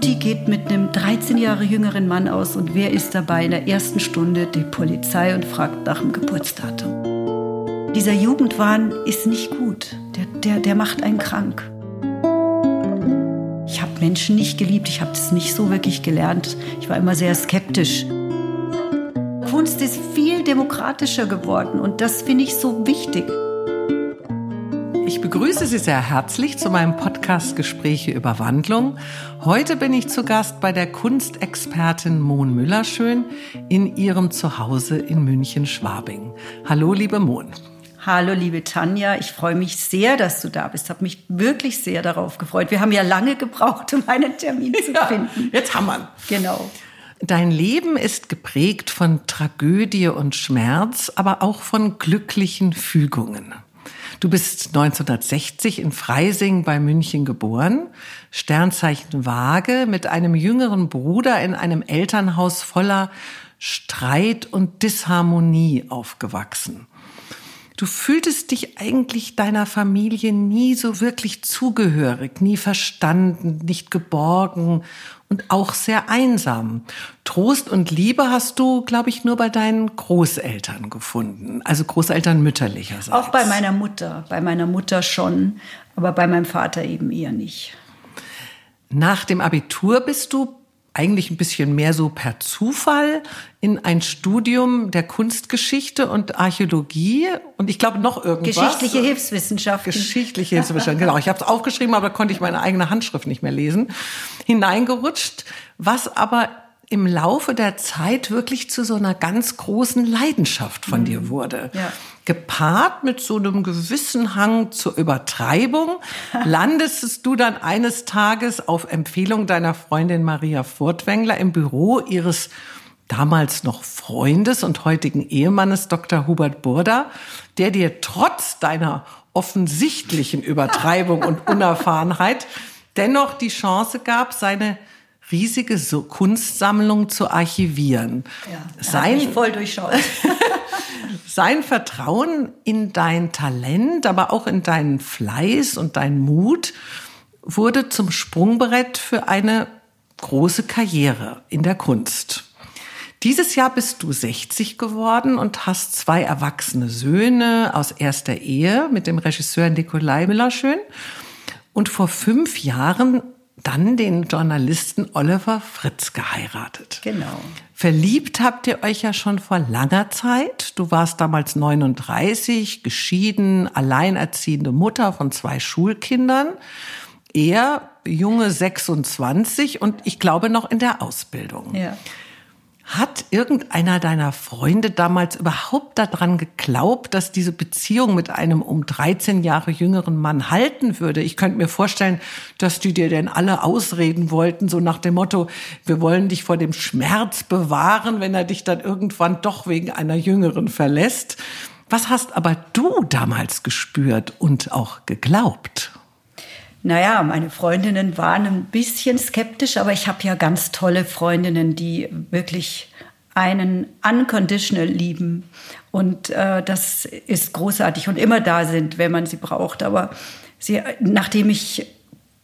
Mutti geht mit einem 13 Jahre jüngeren Mann aus und wer ist dabei in der ersten Stunde? Die Polizei und fragt nach dem Geburtsdatum. Dieser Jugendwahn ist nicht gut. Der, der, der macht einen krank. Ich habe Menschen nicht geliebt, ich habe das nicht so wirklich gelernt. Ich war immer sehr skeptisch. Kunst ist viel demokratischer geworden und das finde ich so wichtig. Ich begrüße Sie sehr herzlich zu meinem Podcast Gespräche über Wandlung. Heute bin ich zu Gast bei der Kunstexpertin Mohn Müllerschön in ihrem Zuhause in München-Schwabing. Hallo, liebe Mohn. Hallo, liebe Tanja. Ich freue mich sehr, dass du da bist. Habe mich wirklich sehr darauf gefreut. Wir haben ja lange gebraucht, um einen Termin zu ja, finden. Jetzt haben wir. Genau. Dein Leben ist geprägt von Tragödie und Schmerz, aber auch von glücklichen Fügungen. Du bist 1960 in Freising bei München geboren, Sternzeichen Waage, mit einem jüngeren Bruder in einem Elternhaus voller Streit und Disharmonie aufgewachsen. Du fühltest dich eigentlich deiner Familie nie so wirklich zugehörig, nie verstanden, nicht geborgen und auch sehr einsam. Trost und Liebe hast du, glaube ich, nur bei deinen Großeltern gefunden, also Großeltern mütterlicherseits. Auch bei meiner Mutter, bei meiner Mutter schon, aber bei meinem Vater eben eher nicht. Nach dem Abitur bist du eigentlich ein bisschen mehr so per Zufall in ein Studium der Kunstgeschichte und Archäologie und ich glaube noch irgendwas. Geschichtliche Hilfswissenschaften. Geschichtliche Hilfswissenschaften, genau. Ich habe es aufgeschrieben, aber konnte ich meine eigene Handschrift nicht mehr lesen. Hineingerutscht, was aber im Laufe der Zeit wirklich zu so einer ganz großen Leidenschaft von mhm. dir wurde. Ja. Gepaart mit so einem gewissen Hang zur Übertreibung, landest du dann eines Tages auf Empfehlung deiner Freundin Maria Furtwängler im Büro ihres damals noch Freundes und heutigen Ehemannes Dr. Hubert Burda, der dir trotz deiner offensichtlichen Übertreibung und Unerfahrenheit dennoch die Chance gab, seine riesige Kunstsammlung zu archivieren. Ja, sein, voll durchschaut. sein Vertrauen in dein Talent, aber auch in deinen Fleiß und deinen Mut wurde zum Sprungbrett für eine große Karriere in der Kunst. Dieses Jahr bist du 60 geworden und hast zwei erwachsene Söhne aus erster Ehe mit dem Regisseur Nikolai Millerschön. Und vor fünf Jahren dann den Journalisten Oliver Fritz geheiratet. Genau. Verliebt habt ihr euch ja schon vor langer Zeit. Du warst damals 39, geschieden, alleinerziehende Mutter von zwei Schulkindern. Er junge 26 und ich glaube noch in der Ausbildung. Ja. Hat irgendeiner deiner Freunde damals überhaupt daran geglaubt, dass diese Beziehung mit einem um 13 Jahre jüngeren Mann halten würde? Ich könnte mir vorstellen, dass die dir denn alle ausreden wollten, so nach dem Motto, wir wollen dich vor dem Schmerz bewahren, wenn er dich dann irgendwann doch wegen einer jüngeren verlässt. Was hast aber du damals gespürt und auch geglaubt? Naja, meine Freundinnen waren ein bisschen skeptisch, aber ich habe ja ganz tolle Freundinnen, die wirklich einen unconditional lieben. Und äh, das ist großartig und immer da sind, wenn man sie braucht. Aber sie, nachdem ich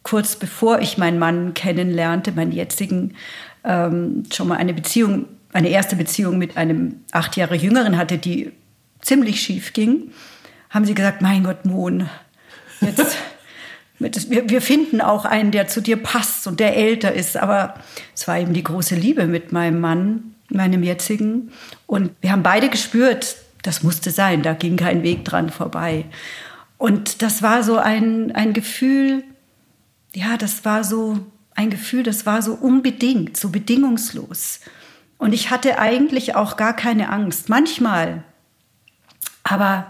kurz bevor ich meinen Mann kennenlernte, meinen jetzigen, ähm, schon mal eine Beziehung, eine erste Beziehung mit einem acht Jahre Jüngeren hatte, die ziemlich schief ging, haben sie gesagt, mein Gott, Mohn, jetzt wir, wir finden auch einen, der zu dir passt und der älter ist. Aber es war eben die große Liebe mit meinem Mann, meinem jetzigen. Und wir haben beide gespürt, das musste sein, da ging kein Weg dran vorbei. Und das war so ein, ein Gefühl, ja, das war so ein Gefühl, das war so unbedingt, so bedingungslos. Und ich hatte eigentlich auch gar keine Angst. Manchmal. Aber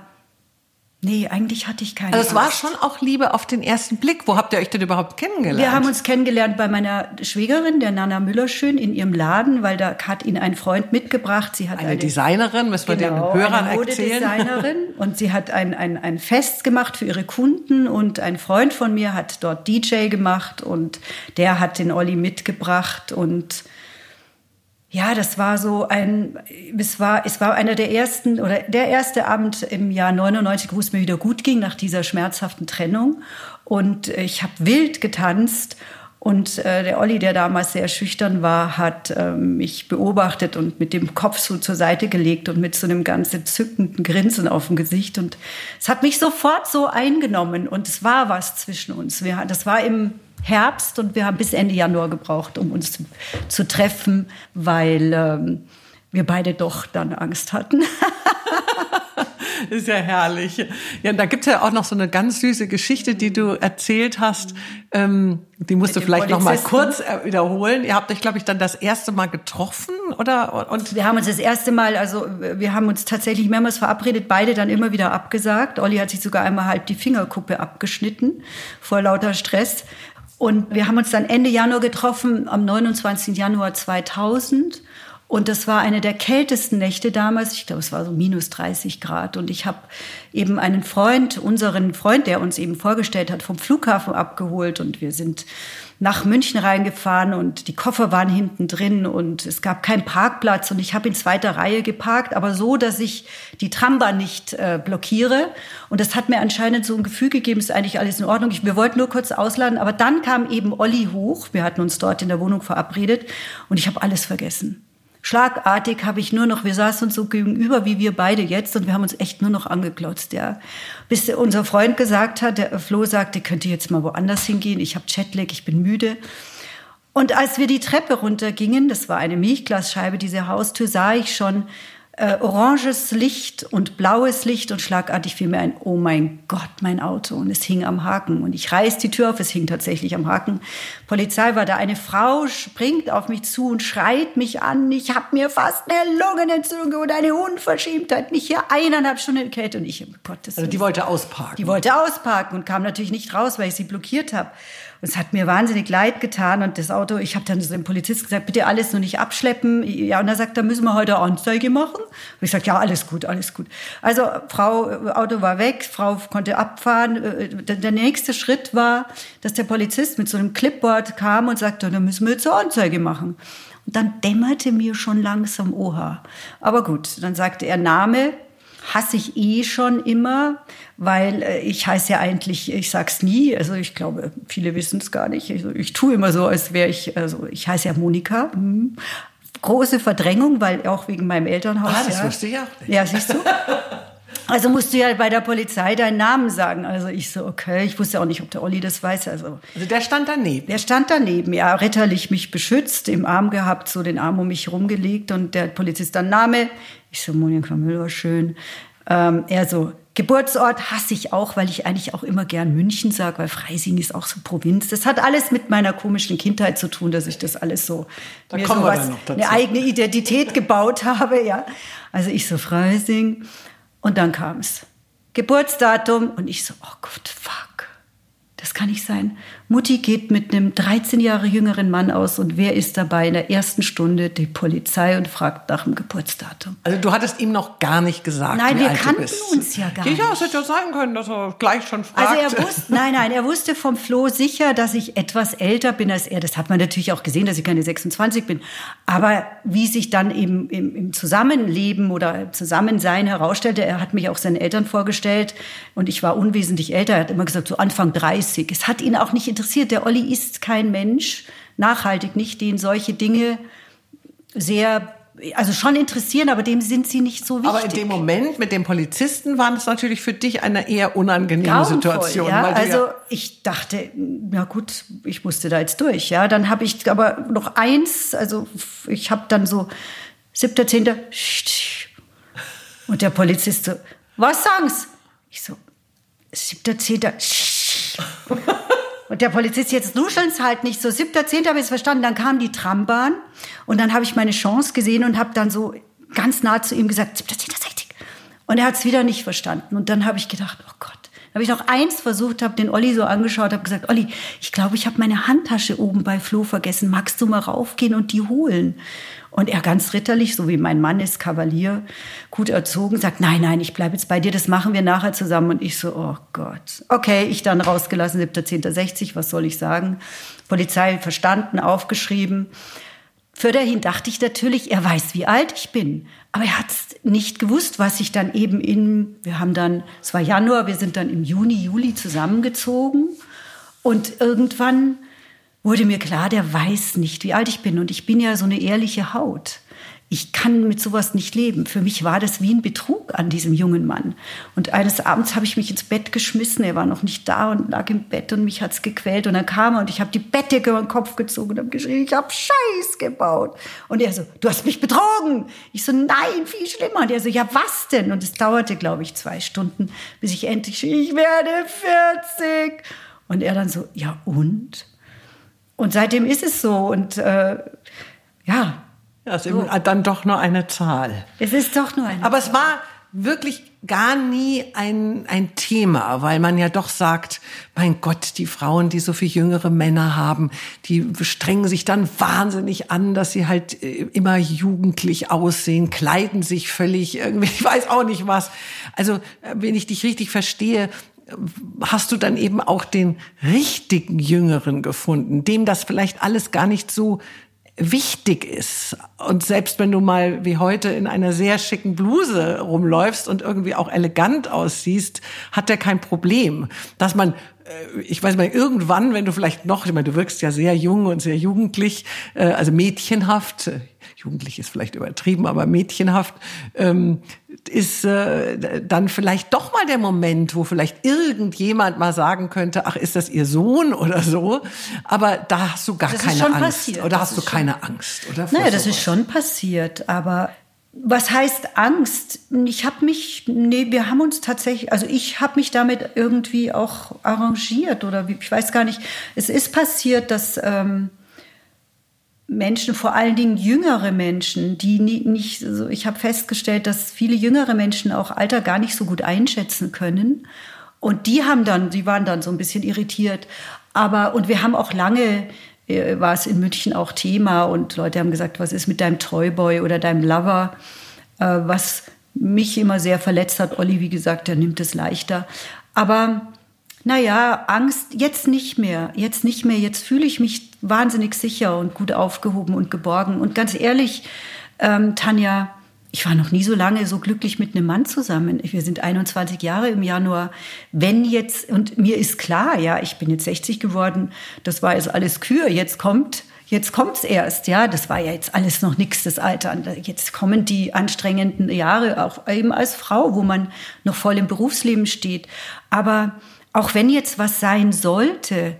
Nee, eigentlich hatte ich keine. Also es war schon auch Liebe auf den ersten Blick. Wo habt ihr euch denn überhaupt kennengelernt? Wir haben uns kennengelernt bei meiner Schwägerin, der Nana Müllerschön, in ihrem Laden, weil da hat ihn ein Freund mitgebracht. Sie hat eine, eine Designerin, müssen wir genau, den Hörern eine erzählen. Designerin und sie hat ein, ein, ein Fest gemacht für ihre Kunden und ein Freund von mir hat dort DJ gemacht und der hat den Olli mitgebracht und ja, das war so ein, es war, es war einer der ersten oder der erste Abend im Jahr 99, wo es mir wieder gut ging nach dieser schmerzhaften Trennung. Und ich habe wild getanzt Und äh, der Olli, der damals sehr schüchtern war, hat äh, mich beobachtet und mit dem Kopf so zur Seite gelegt und mit so einem ganz entzückenden Grinsen auf dem Gesicht. Und es hat mich sofort so eingenommen und es war was zwischen uns. Wir, das war im Herbst und wir haben bis Ende Januar gebraucht, um uns zu, treffen, weil ähm, wir beide doch dann Angst hatten. ist ja herrlich. Ja, da gibt's ja auch noch so eine ganz süße Geschichte, die du erzählt hast. Ähm, die musst du vielleicht noch mal kurz äh, wiederholen. Ihr habt euch, glaube ich, dann das erste Mal getroffen, oder? Und wir haben uns das erste Mal, also wir haben uns tatsächlich mehrmals verabredet, beide dann immer wieder abgesagt. Olli hat sich sogar einmal halb die Fingerkuppe abgeschnitten vor lauter Stress. Und wir haben uns dann Ende Januar getroffen, am 29. Januar 2000. Und das war eine der kältesten Nächte damals. Ich glaube, es war so minus 30 Grad. Und ich habe eben einen Freund, unseren Freund, der uns eben vorgestellt hat, vom Flughafen abgeholt. Und wir sind nach München reingefahren und die Koffer waren hinten drin und es gab keinen Parkplatz. Und ich habe in zweiter Reihe geparkt, aber so, dass ich die Trambahn nicht äh, blockiere. Und das hat mir anscheinend so ein Gefühl gegeben, ist eigentlich alles in Ordnung. Ich, wir wollten nur kurz ausladen. Aber dann kam eben Olli hoch. Wir hatten uns dort in der Wohnung verabredet und ich habe alles vergessen. Schlagartig habe ich nur noch, wir saßen uns so gegenüber wie wir beide jetzt und wir haben uns echt nur noch angeklotzt, ja. Bis unser Freund gesagt hat, der Flo sagte, könnt ihr jetzt mal woanders hingehen, ich habe Chatlag, ich bin müde. Und als wir die Treppe runtergingen, das war eine Milchglasscheibe, diese Haustür, sah ich schon, äh, oranges Licht und blaues Licht und schlagartig fiel mir ein, oh mein Gott, mein Auto. Und es hing am Haken. Und ich reiß die Tür auf, es hing tatsächlich am Haken. Polizei war da. Eine Frau springt auf mich zu und schreit mich an. Ich habe mir fast eine Lungenentzündung und eine Unverschämtheit. Nicht hier eineinhalb Stunden Kälte. Und ich, um Gottes Also die wollte ausparken. Die wollte ausparken und kam natürlich nicht raus, weil ich sie blockiert habe. Und es hat mir wahnsinnig leid getan. Und das Auto, ich habe dann so dem Polizist gesagt, bitte alles nur nicht abschleppen. Ja, und er sagt, da müssen wir heute Anzeige machen. Und ich sage, ja, alles gut, alles gut. Also Frau, Auto war weg, Frau konnte abfahren. Äh, der nächste Schritt war, dass der Polizist mit so einem Clipboard kam und sagte, da müssen wir jetzt eine Anzeige machen. Und dann dämmerte mir schon langsam, oha. Aber gut, dann sagte er Name, hasse ich eh schon immer, weil äh, ich heiße ja eigentlich, ich sag's nie, also ich glaube, viele wissen es gar nicht. Also ich tue immer so, als wäre ich, also ich heiße ja Monika. Hm. Große Verdrängung, weil auch wegen meinem Elternhaus. Ah, das ja. wusste ich auch nicht. Ja, siehst du? Also musst du ja bei der Polizei deinen Namen sagen. Also ich so, okay, ich wusste auch nicht, ob der Olli das weiß. Also, also der stand daneben? Der stand daneben, ja, ritterlich mich beschützt, im Arm gehabt, so den Arm um mich rumgelegt und der Polizist dann Name. Ich so, Monika Müller, schön. Ähm, er so, Geburtsort hasse ich auch, weil ich eigentlich auch immer gern München sage, weil Freising ist auch so Provinz. Das hat alles mit meiner komischen Kindheit zu tun, dass ich das alles so da mir sowas, eine eigene Identität gebaut habe, ja. Also ich so Freising und dann kam es. Geburtsdatum und ich so, oh Gott, fuck. Das kann nicht sein. Mutti geht mit einem 13 Jahre jüngeren Mann aus und wer ist dabei in der ersten Stunde? Die Polizei und fragt nach dem Geburtsdatum. Also du hattest ihm noch gar nicht gesagt, Nein, wie wir alt kannten du bist. uns ja gar nicht. Ja, es hätte ja sein können, dass er gleich schon fragt. Also er wusste, nein, nein, er wusste vom Flo sicher, dass ich etwas älter bin als er. Das hat man natürlich auch gesehen, dass ich keine 26 bin. Aber wie sich dann eben im, im Zusammenleben oder Zusammensein herausstellte, er hat mich auch seinen Eltern vorgestellt und ich war unwesentlich älter. Er hat immer gesagt, so Anfang 30. Es hat ihn auch nicht interessiert. Der Olli ist kein Mensch, nachhaltig nicht, den solche Dinge sehr also schon interessieren, aber dem sind sie nicht so wichtig. Aber in dem Moment mit dem Polizisten war das natürlich für dich eine eher unangenehme Grauenvoll, Situation. Ja? also ich dachte, na gut, ich musste da jetzt durch. Ja, dann habe ich aber noch eins, also ich habe dann so siebter, zehnter und der Polizist so, was sagen's? Ich so siebter, zehnter. Und der Polizist, jetzt nuscheln es halt nicht so. Siebter, zehnter habe ich es verstanden. Dann kam die Trambahn und dann habe ich meine Chance gesehen und habe dann so ganz nah zu ihm gesagt, siebter, zehnter, sechzig. Und er hat es wieder nicht verstanden. Und dann habe ich gedacht, oh Gott. Habe ich noch eins versucht, habe den Olli so angeschaut, habe gesagt, Olli, ich glaube, ich habe meine Handtasche oben bei Flo vergessen. Magst du mal raufgehen und die holen? Und er ganz ritterlich, so wie mein Mann ist, Kavalier, gut erzogen, sagt, nein, nein, ich bleibe jetzt bei dir, das machen wir nachher zusammen. Und ich so, oh Gott. Okay, ich dann rausgelassen, 7.10.60, was soll ich sagen? Polizei verstanden, aufgeschrieben. Für dahin dachte ich natürlich, er weiß, wie alt ich bin. Aber er hat nicht gewusst, was ich dann eben in, wir haben dann, es war Januar, wir sind dann im Juni, Juli zusammengezogen. Und irgendwann wurde mir klar, der weiß nicht, wie alt ich bin. Und ich bin ja so eine ehrliche Haut ich kann mit sowas nicht leben. Für mich war das wie ein Betrug an diesem jungen Mann. Und eines Abends habe ich mich ins Bett geschmissen. Er war noch nicht da und lag im Bett und mich hat's gequält. Und dann kam er und ich habe die Bettdecke über den Kopf gezogen und habe geschrien, ich habe Scheiß gebaut. Und er so, du hast mich betrogen. Ich so, nein, viel schlimmer. Und er so, ja, was denn? Und es dauerte, glaube ich, zwei Stunden, bis ich endlich schrie, ich werde 40. Und er dann so, ja und? Und seitdem ist es so. Und äh, ja, ja, ist so. dann doch nur eine Zahl. Es ist doch nur eine Aber Zahl. es war wirklich gar nie ein, ein Thema, weil man ja doch sagt, mein Gott, die Frauen, die so viel jüngere Männer haben, die strengen sich dann wahnsinnig an, dass sie halt äh, immer jugendlich aussehen, kleiden sich völlig irgendwie, ich weiß auch nicht was. Also, äh, wenn ich dich richtig verstehe, hast du dann eben auch den richtigen Jüngeren gefunden, dem das vielleicht alles gar nicht so wichtig ist. Und selbst wenn du mal wie heute in einer sehr schicken Bluse rumläufst und irgendwie auch elegant aussiehst, hat der kein Problem. Dass man äh, ich weiß mal, irgendwann, wenn du vielleicht noch, ich meine, du wirkst ja sehr jung und sehr jugendlich, äh, also mädchenhaft, jugendlich ist vielleicht übertrieben, aber mädchenhaft, ähm, ist äh, dann vielleicht doch mal der Moment, wo vielleicht irgendjemand mal sagen könnte, ach, ist das ihr Sohn oder so? Aber da hast du gar das keine Angst. Passiert. Oder das hast du keine schon, Angst, oder? Naja, das ist schon passiert, aber was heißt Angst? Ich habe mich, nee, wir haben uns tatsächlich, also ich habe mich damit irgendwie auch arrangiert oder ich weiß gar nicht. Es ist passiert, dass ähm, Menschen, vor allen Dingen jüngere Menschen, die nicht, also ich habe festgestellt, dass viele jüngere Menschen auch Alter gar nicht so gut einschätzen können. Und die haben dann, die waren dann so ein bisschen irritiert. Aber, und wir haben auch lange, äh, war es in München auch Thema und Leute haben gesagt, was ist mit deinem Toyboy oder deinem Lover? Äh, was mich immer sehr verletzt hat. Olli, wie gesagt, der nimmt es leichter. Aber naja, Angst jetzt nicht mehr, jetzt nicht mehr, jetzt fühle ich mich wahnsinnig sicher und gut aufgehoben und geborgen. Und ganz ehrlich, ähm, Tanja, ich war noch nie so lange so glücklich mit einem Mann zusammen. Wir sind 21 Jahre im Januar. Wenn jetzt, und mir ist klar, ja, ich bin jetzt 60 geworden, das war jetzt alles Kür, jetzt kommt, jetzt kommt's erst, ja, das war ja jetzt alles noch nichts, das Alter. Jetzt kommen die anstrengenden Jahre, auch eben als Frau, wo man noch voll im Berufsleben steht. Aber auch wenn jetzt was sein sollte,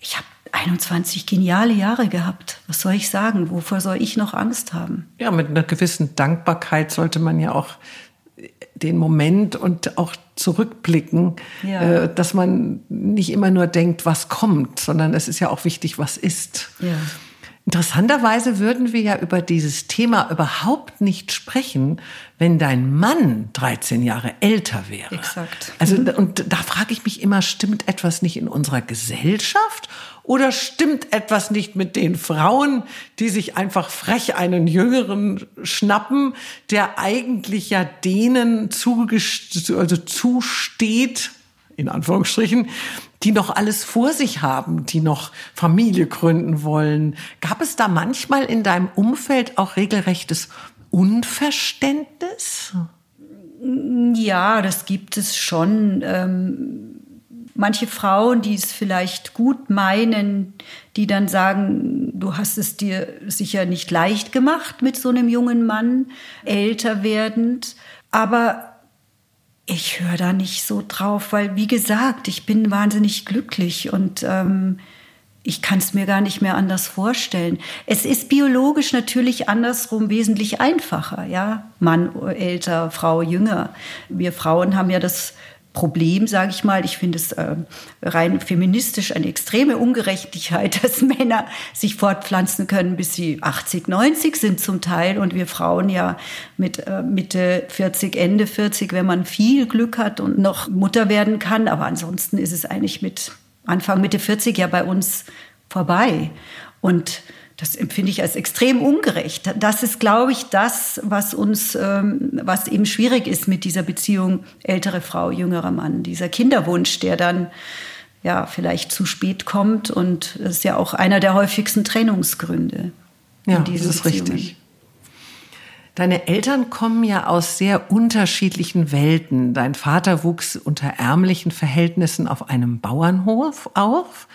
ich habe 21 geniale Jahre gehabt. Was soll ich sagen? Wovor soll ich noch Angst haben? Ja, mit einer gewissen Dankbarkeit sollte man ja auch den Moment und auch zurückblicken, ja. äh, dass man nicht immer nur denkt, was kommt, sondern es ist ja auch wichtig, was ist. Ja. Interessanterweise würden wir ja über dieses Thema überhaupt nicht sprechen, wenn dein Mann 13 Jahre älter wäre. Exakt. Also, und da frage ich mich immer, stimmt etwas nicht in unserer Gesellschaft oder stimmt etwas nicht mit den Frauen, die sich einfach frech einen Jüngeren schnappen, der eigentlich ja denen also zusteht, in Anführungsstrichen, die noch alles vor sich haben, die noch Familie gründen wollen. Gab es da manchmal in deinem Umfeld auch regelrechtes Unverständnis? Ja, das gibt es schon. Ähm, manche Frauen, die es vielleicht gut meinen, die dann sagen, du hast es dir sicher nicht leicht gemacht mit so einem jungen Mann, älter werdend. Aber ich höre da nicht so drauf, weil wie gesagt, ich bin wahnsinnig glücklich und ähm, ich kann es mir gar nicht mehr anders vorstellen. Es ist biologisch natürlich andersrum wesentlich einfacher, ja. Mann älter, Frau jünger. Wir Frauen haben ja das Problem, sage ich mal. Ich finde es äh, rein feministisch eine extreme Ungerechtigkeit, dass Männer sich fortpflanzen können, bis sie 80, 90 sind zum Teil und wir Frauen ja mit äh, Mitte 40, Ende 40, wenn man viel Glück hat und noch Mutter werden kann. Aber ansonsten ist es eigentlich mit Anfang, Mitte 40 ja bei uns vorbei. Und das empfinde ich als extrem ungerecht. Das ist, glaube ich, das, was uns, ähm, was eben schwierig ist mit dieser Beziehung ältere Frau, jüngerer Mann. Dieser Kinderwunsch, der dann ja vielleicht zu spät kommt und das ist ja auch einer der häufigsten Trennungsgründe. Ja, das ist richtig. Deine Eltern kommen ja aus sehr unterschiedlichen Welten. Dein Vater wuchs unter ärmlichen Verhältnissen auf einem Bauernhof auf.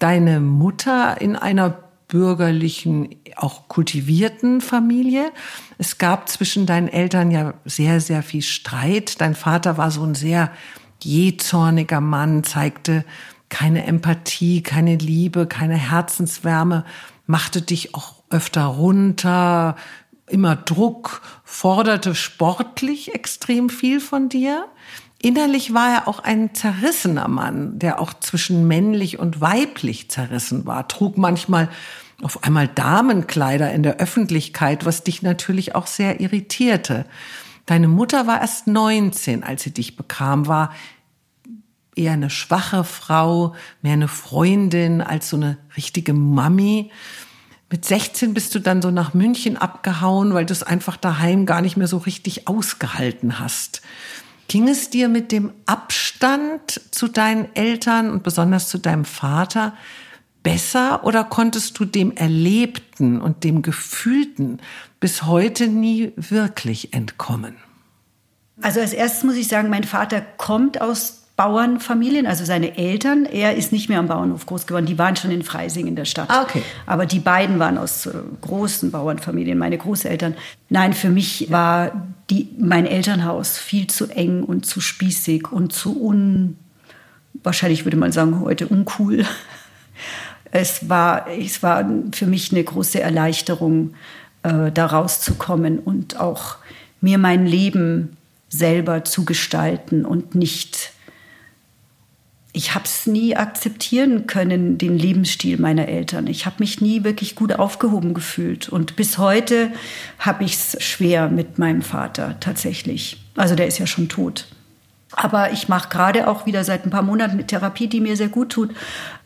deine Mutter in einer bürgerlichen, auch kultivierten Familie. Es gab zwischen deinen Eltern ja sehr, sehr viel Streit. Dein Vater war so ein sehr jähzorniger Mann, zeigte keine Empathie, keine Liebe, keine Herzenswärme, machte dich auch öfter runter, immer Druck, forderte sportlich extrem viel von dir. Innerlich war er auch ein zerrissener Mann, der auch zwischen männlich und weiblich zerrissen war, trug manchmal auf einmal Damenkleider in der Öffentlichkeit, was dich natürlich auch sehr irritierte. Deine Mutter war erst 19, als sie dich bekam, war eher eine schwache Frau, mehr eine Freundin als so eine richtige Mami. Mit 16 bist du dann so nach München abgehauen, weil du es einfach daheim gar nicht mehr so richtig ausgehalten hast. Ging es dir mit dem Abstand zu deinen Eltern und besonders zu deinem Vater besser oder konntest du dem Erlebten und dem Gefühlten bis heute nie wirklich entkommen? Also als erstes muss ich sagen, mein Vater kommt aus Bauernfamilien, also seine Eltern. Er ist nicht mehr am Bauernhof groß geworden, die waren schon in Freising in der Stadt. Ah, okay. Aber die beiden waren aus äh, großen Bauernfamilien, meine Großeltern. Nein, für mich war die, mein Elternhaus viel zu eng und zu spießig und zu un, wahrscheinlich würde man sagen heute uncool. Es war, es war für mich eine große Erleichterung, äh, da rauszukommen und auch mir mein Leben selber zu gestalten und nicht ich habe es nie akzeptieren können, den Lebensstil meiner Eltern. Ich habe mich nie wirklich gut aufgehoben gefühlt. Und bis heute habe ich es schwer mit meinem Vater tatsächlich. Also der ist ja schon tot. Aber ich mache gerade auch wieder seit ein paar Monaten mit Therapie, die mir sehr gut tut,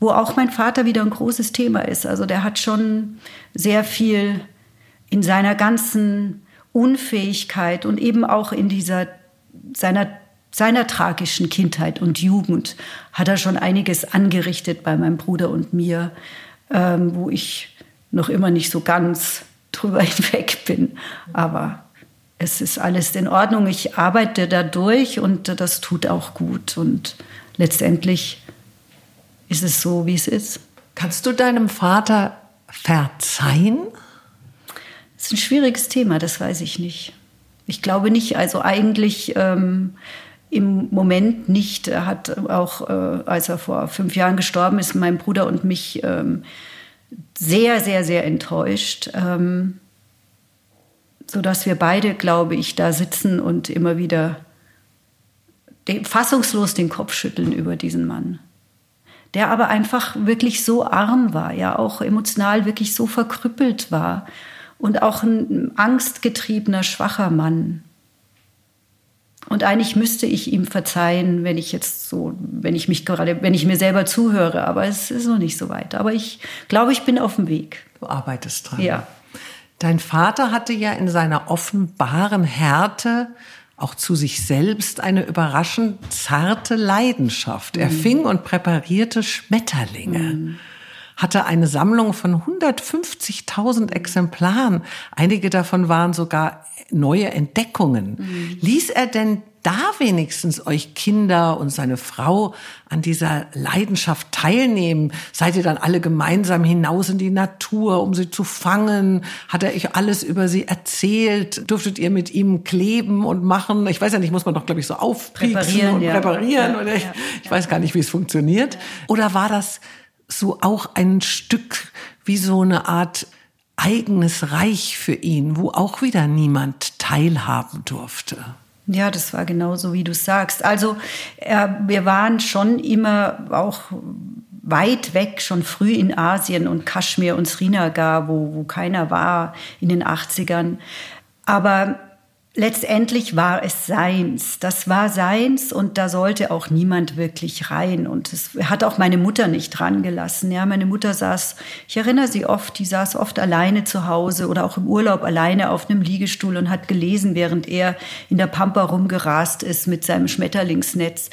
wo auch mein Vater wieder ein großes Thema ist. Also der hat schon sehr viel in seiner ganzen Unfähigkeit und eben auch in dieser seiner seiner tragischen Kindheit und Jugend hat er schon einiges angerichtet bei meinem Bruder und mir, ähm, wo ich noch immer nicht so ganz drüber hinweg bin. Aber es ist alles in Ordnung. Ich arbeite da durch und das tut auch gut. Und letztendlich ist es so, wie es ist. Kannst du deinem Vater verzeihen? Das ist ein schwieriges Thema, das weiß ich nicht. Ich glaube nicht. Also eigentlich ähm, im Moment nicht. Er hat auch, äh, als er vor fünf Jahren gestorben ist, mein Bruder und mich ähm, sehr, sehr, sehr enttäuscht. Ähm, sodass wir beide, glaube ich, da sitzen und immer wieder fassungslos den Kopf schütteln über diesen Mann. Der aber einfach wirklich so arm war, ja auch emotional wirklich so verkrüppelt war und auch ein angstgetriebener, schwacher Mann. Und eigentlich müsste ich ihm verzeihen, wenn ich jetzt so, wenn ich mich gerade, wenn ich mir selber zuhöre, aber es ist noch nicht so weit. Aber ich glaube, ich bin auf dem Weg. Du arbeitest dran. Ja. Dein Vater hatte ja in seiner offenbaren Härte auch zu sich selbst eine überraschend zarte Leidenschaft. Er mhm. fing und präparierte Schmetterlinge. Mhm hatte eine Sammlung von 150.000 Exemplaren. Einige davon waren sogar neue Entdeckungen. Mhm. Ließ er denn da wenigstens euch Kinder und seine Frau an dieser Leidenschaft teilnehmen? Seid ihr dann alle gemeinsam hinaus in die Natur, um sie zu fangen? Hat er euch alles über sie erzählt? Durftet ihr mit ihm kleben und machen? Ich weiß ja nicht, muss man doch, glaube ich, so aufpieksen und ja. präparieren? Ja, oder ich, ja, ich weiß gar nicht, wie es funktioniert. Oder war das so auch ein Stück wie so eine Art eigenes Reich für ihn, wo auch wieder niemand teilhaben durfte. Ja, das war genauso, wie du sagst. Also äh, wir waren schon immer auch weit weg, schon früh in Asien und Kaschmir und Srinagar, wo, wo keiner war in den 80ern. Aber letztendlich war es seins. Das war seins und da sollte auch niemand wirklich rein. Und es hat auch meine Mutter nicht dran gelassen. Ja, meine Mutter saß, ich erinnere sie oft, die saß oft alleine zu Hause oder auch im Urlaub alleine auf einem Liegestuhl und hat gelesen, während er in der Pampa rumgerast ist mit seinem Schmetterlingsnetz.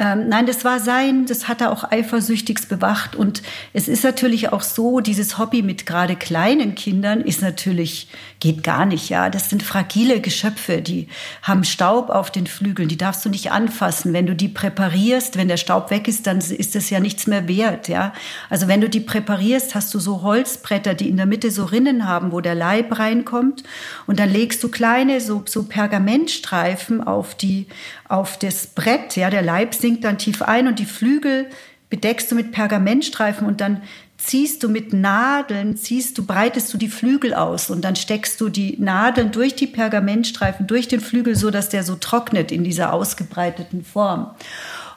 Ähm, nein, das war sein, das hat er auch eifersüchtigst bewacht. Und es ist natürlich auch so, dieses Hobby mit gerade kleinen Kindern ist natürlich, geht gar nicht, ja. Das sind fragile Geschöpfe, die haben Staub auf den Flügeln, die darfst du nicht anfassen. Wenn du die präparierst, wenn der Staub weg ist, dann ist das ja nichts mehr wert, ja. Also wenn du die präparierst, hast du so Holzbretter, die in der Mitte so Rinnen haben, wo der Leib reinkommt. Und dann legst du kleine, so, so Pergamentstreifen auf die, auf das Brett, ja. Der Leib sinkt dann tief ein und die Flügel bedeckst du mit Pergamentstreifen und dann ziehst du mit Nadeln, ziehst du, breitest du die Flügel aus und dann steckst du die Nadeln durch die Pergamentstreifen, durch den Flügel, so dass der so trocknet in dieser ausgebreiteten Form.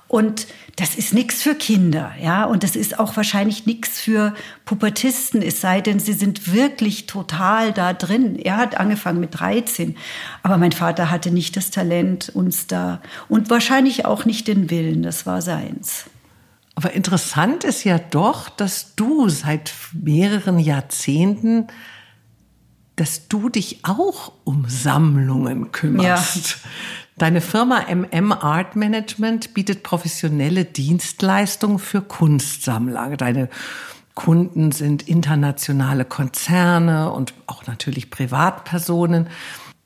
Und das ist nichts für Kinder, ja, und das ist auch wahrscheinlich nichts für Pubertisten, es sei denn, sie sind wirklich total da drin. Er hat angefangen mit 13, aber mein Vater hatte nicht das Talent, uns da und wahrscheinlich auch nicht den Willen, das war seins. Aber interessant ist ja doch, dass du seit mehreren Jahrzehnten, dass du dich auch um Sammlungen kümmerst. Ja. Deine Firma MM Art Management bietet professionelle Dienstleistungen für Kunstsammler. Deine Kunden sind internationale Konzerne und auch natürlich Privatpersonen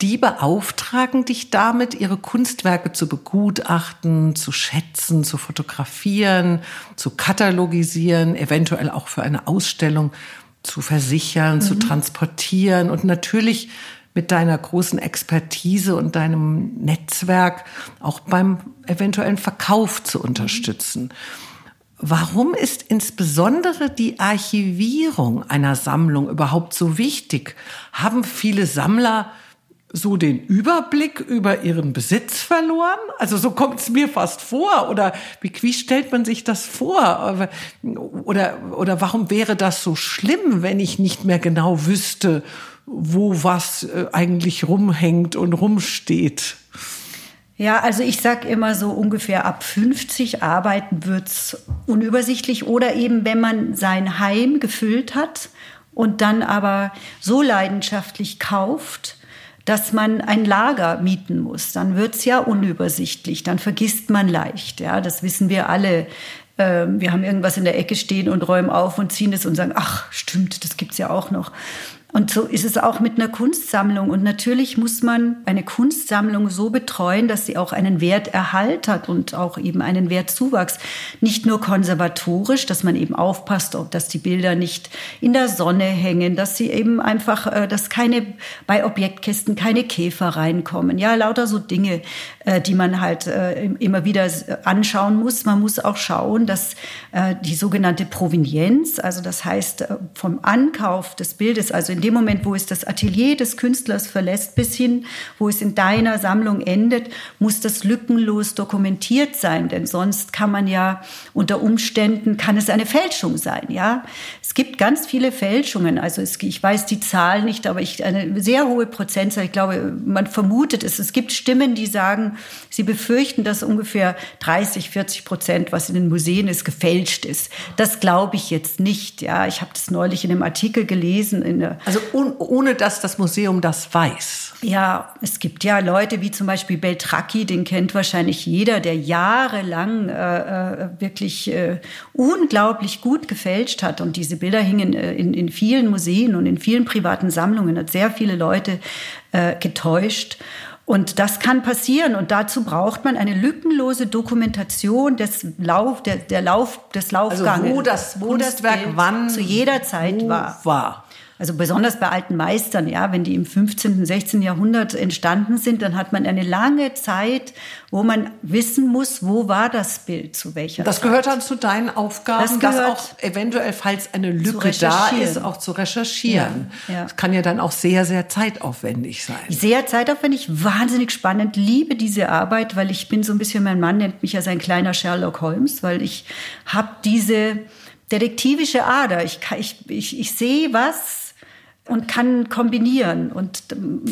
die beauftragen dich damit, ihre Kunstwerke zu begutachten, zu schätzen, zu fotografieren, zu katalogisieren, eventuell auch für eine Ausstellung zu versichern, mhm. zu transportieren und natürlich mit deiner großen Expertise und deinem Netzwerk auch beim eventuellen Verkauf zu unterstützen. Warum ist insbesondere die Archivierung einer Sammlung überhaupt so wichtig? Haben viele Sammler so den Überblick über ihren Besitz verloren? Also so kommt es mir fast vor. Oder wie, wie stellt man sich das vor? Oder, oder warum wäre das so schlimm, wenn ich nicht mehr genau wüsste, wo was äh, eigentlich rumhängt und rumsteht? Ja, also ich sag immer so ungefähr ab 50 arbeiten wird's unübersichtlich oder eben wenn man sein Heim gefüllt hat und dann aber so leidenschaftlich kauft, dass man ein Lager mieten muss. Dann wird's ja unübersichtlich, dann vergisst man leicht. Ja, das wissen wir alle. Ähm, wir haben irgendwas in der Ecke stehen und räumen auf und ziehen es und sagen, ach, stimmt, das gibt's ja auch noch. Und so ist es auch mit einer Kunstsammlung. Und natürlich muss man eine Kunstsammlung so betreuen, dass sie auch einen Werterhalt hat und auch eben einen Wertzuwachs. Nicht nur konservatorisch, dass man eben aufpasst, dass die Bilder nicht in der Sonne hängen, dass sie eben einfach, äh, dass keine, bei Objektkisten keine Käfer reinkommen. Ja, lauter so Dinge, äh, die man halt äh, immer wieder anschauen muss. Man muss auch schauen, dass die sogenannte Provenienz, also das heißt vom Ankauf des Bildes, also in dem Moment, wo es das Atelier des Künstlers verlässt, bis hin, wo es in deiner Sammlung endet, muss das lückenlos dokumentiert sein, denn sonst kann man ja unter Umständen, kann es eine Fälschung sein, ja. Es gibt ganz viele Fälschungen, also es, ich weiß die Zahl nicht, aber ich, eine sehr hohe Prozentzahl, ich glaube, man vermutet es. Es gibt Stimmen, die sagen, sie befürchten, dass ungefähr 30, 40 Prozent, was in den Museen ist, gefälscht ist. Das glaube ich jetzt nicht, ja. Ich habe das neulich in einem Artikel gelesen also un, ohne dass das Museum das weiß. Ja, es gibt ja Leute wie zum Beispiel Beltracchi, den kennt wahrscheinlich jeder, der jahrelang äh, äh, wirklich äh, unglaublich gut gefälscht hat. Und diese Bilder hingen äh, in, in vielen Museen und in vielen privaten Sammlungen, hat sehr viele Leute äh, getäuscht. Und das kann passieren und dazu braucht man eine lückenlose Dokumentation des Lauf, der, der Lauf, des Laufganges. Also wo das, wo das Werk wann zu jeder Zeit war. war. Also besonders bei alten Meistern, ja, wenn die im 15., 16. Jahrhundert entstanden sind, dann hat man eine lange Zeit, wo man wissen muss, wo war das Bild zu welcher Das Zeit. gehört dann zu deinen Aufgaben, das, das auch eventuell, falls eine Lücke da ist, auch zu recherchieren. Ja, ja. Das kann ja dann auch sehr, sehr zeitaufwendig sein. Sehr zeitaufwendig, wahnsinnig spannend. Liebe diese Arbeit, weil ich bin so ein bisschen, mein Mann nennt mich ja sein kleiner Sherlock Holmes, weil ich habe diese detektivische Ader. Ich, ich, ich, ich sehe was und kann kombinieren. Und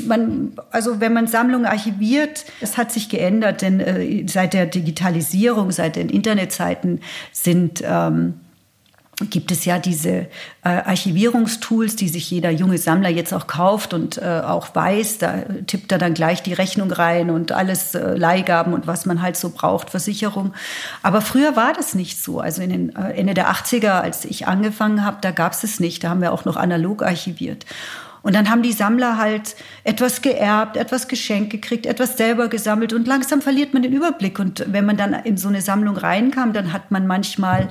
man, also wenn man Sammlungen archiviert, es hat sich geändert, denn äh, seit der Digitalisierung, seit den Internetzeiten sind ähm, gibt es ja diese äh, Archivierungstools, die sich jeder junge Sammler jetzt auch kauft und äh, auch weiß. Da tippt er dann gleich die Rechnung rein und alles äh, Leihgaben und was man halt so braucht, Versicherung. Aber früher war das nicht so. Also in den äh, Ende der 80er, als ich angefangen habe, da gab es es nicht. Da haben wir auch noch analog archiviert. Und dann haben die Sammler halt etwas geerbt, etwas geschenkt gekriegt, etwas selber gesammelt und langsam verliert man den Überblick. Und wenn man dann in so eine Sammlung reinkam, dann hat man manchmal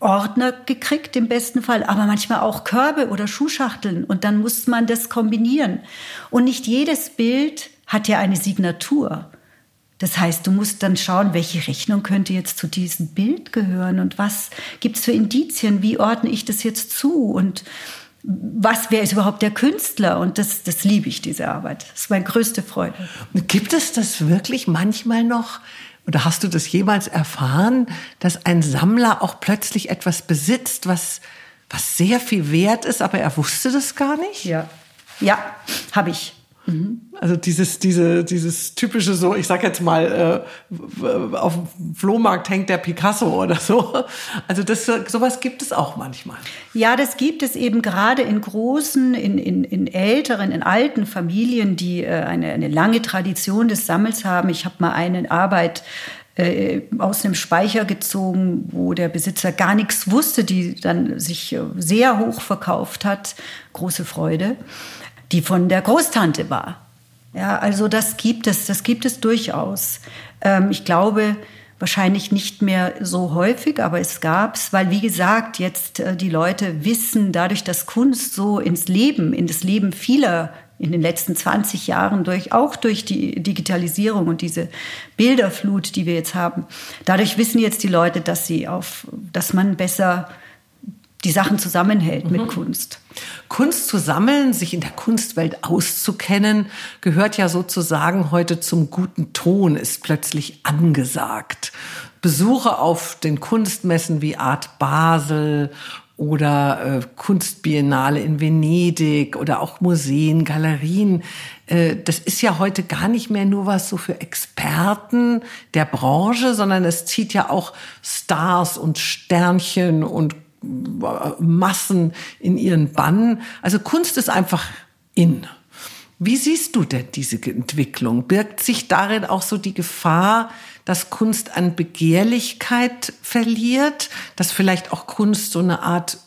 Ordner gekriegt im besten Fall, aber manchmal auch Körbe oder Schuhschachteln und dann muss man das kombinieren. Und nicht jedes Bild hat ja eine Signatur. Das heißt, du musst dann schauen, welche Rechnung könnte jetzt zu diesem Bild gehören und was gibt es für Indizien, wie ordne ich das jetzt zu und was, wer ist überhaupt der Künstler? Und das, das liebe ich, diese Arbeit. Das ist meine größte Freude. Gibt es das wirklich manchmal noch? Oder hast du das jemals erfahren, dass ein Sammler auch plötzlich etwas besitzt, was, was sehr viel wert ist, aber er wusste das gar nicht? Ja, ja, habe ich. Mhm. Also dieses, diese, dieses typische so, ich sag jetzt mal, äh, auf dem Flohmarkt hängt der Picasso oder so. Also das, sowas gibt es auch manchmal. Ja, das gibt es eben gerade in großen, in, in, in älteren, in alten Familien, die äh, eine, eine lange Tradition des Sammels haben. Ich habe mal eine Arbeit äh, aus einem Speicher gezogen, wo der Besitzer gar nichts wusste, die dann sich äh, sehr hoch verkauft hat. Große Freude die von der Großtante war. Ja, also das gibt es, das gibt es durchaus. Ähm, ich glaube, wahrscheinlich nicht mehr so häufig, aber es gab es, weil wie gesagt, jetzt äh, die Leute wissen, dadurch, dass Kunst so ins Leben, in das Leben vieler in den letzten 20 Jahren durch, auch durch die Digitalisierung und diese Bilderflut, die wir jetzt haben. Dadurch wissen jetzt die Leute, dass sie auf, dass man besser die Sachen zusammenhält mhm. mit Kunst. Kunst zu sammeln, sich in der Kunstwelt auszukennen, gehört ja sozusagen heute zum guten Ton, ist plötzlich angesagt. Besuche auf den Kunstmessen wie Art Basel oder äh, Kunstbiennale in Venedig oder auch Museen, Galerien. Äh, das ist ja heute gar nicht mehr nur was so für Experten der Branche, sondern es zieht ja auch Stars und Sternchen und Massen in ihren Bann. Also Kunst ist einfach in. Wie siehst du denn diese Entwicklung? Birgt sich darin auch so die Gefahr, dass Kunst an Begehrlichkeit verliert, dass vielleicht auch Kunst so eine Art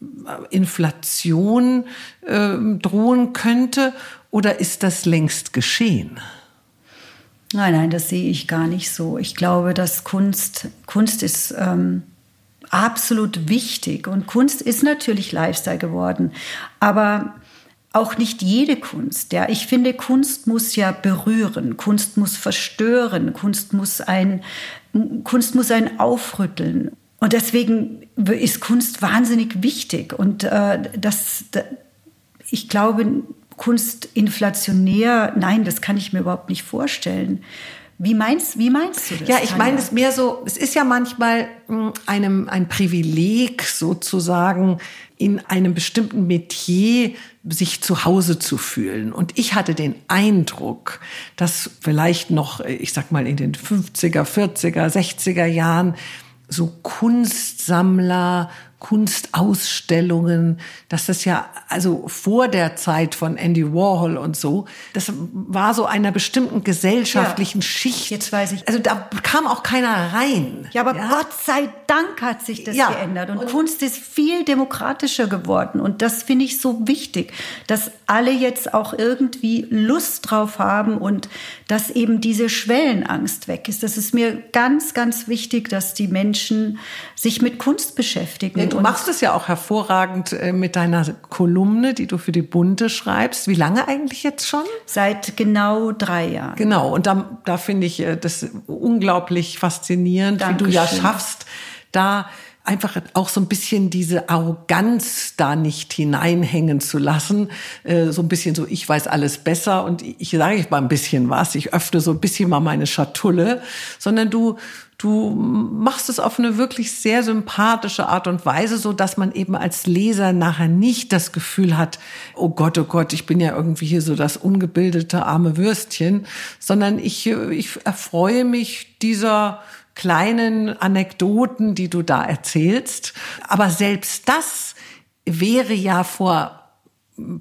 äh, Inflation äh, drohen könnte? Oder ist das längst geschehen? Nein, nein, das sehe ich gar nicht so. Ich glaube, dass Kunst, Kunst ist ähm, absolut wichtig. Und Kunst ist natürlich Lifestyle geworden. Aber auch nicht jede Kunst. Ja, ich finde, Kunst muss ja berühren, Kunst muss verstören, Kunst muss ein, Kunst muss einen aufrütteln. Und deswegen ist Kunst wahnsinnig wichtig. Und äh, das, das, ich glaube, Kunst inflationär, nein, das kann ich mir überhaupt nicht vorstellen. Wie meinst, wie meinst du das? Ja, ich meine es mehr so, es ist ja manchmal hm, einem ein Privileg sozusagen in einem bestimmten Metier sich zu Hause zu fühlen. Und ich hatte den Eindruck, dass vielleicht noch, ich sag mal, in den 50er, 40er, 60er Jahren so Kunstsammler Kunstausstellungen, dass das ja also vor der Zeit von Andy Warhol und so, das war so einer bestimmten gesellschaftlichen ja, Schicht. Jetzt weiß ich. Also da kam auch keiner rein. Ja, aber ja? Gott sei Dank hat sich das ja. geändert und, und Kunst ist viel demokratischer geworden und das finde ich so wichtig, dass alle jetzt auch irgendwie Lust drauf haben und dass eben diese Schwellenangst weg ist. Das ist mir ganz, ganz wichtig, dass die Menschen sich mit Kunst beschäftigen. Du machst es ja auch hervorragend äh, mit deiner Kolumne, die du für die Bunte schreibst. Wie lange eigentlich jetzt schon? Seit genau drei Jahren. Genau, und da, da finde ich äh, das unglaublich faszinierend, Dankeschön. wie du ja schaffst, da einfach auch so ein bisschen diese Arroganz da nicht hineinhängen zu lassen. Äh, so ein bisschen so, ich weiß alles besser und ich sage ich mal ein bisschen was, ich öffne so ein bisschen mal meine Schatulle, sondern du, du machst es auf eine wirklich sehr sympathische Art und Weise, so dass man eben als Leser nachher nicht das Gefühl hat, oh Gott, oh Gott, ich bin ja irgendwie hier so das ungebildete arme Würstchen, sondern ich, ich erfreue mich dieser kleinen Anekdoten, die du da erzählst. Aber selbst das wäre ja vor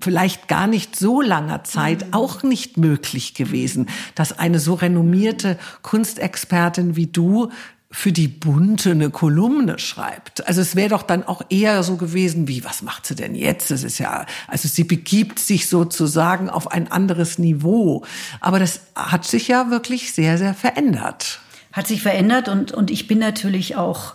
vielleicht gar nicht so langer Zeit mhm. auch nicht möglich gewesen, dass eine so renommierte Kunstexpertin wie du für die Bunte eine Kolumne schreibt. Also es wäre doch dann auch eher so gewesen wie, was macht sie denn jetzt? Das ist ja, also sie begibt sich sozusagen auf ein anderes Niveau. Aber das hat sich ja wirklich sehr, sehr verändert. Hat sich verändert und, und ich bin natürlich auch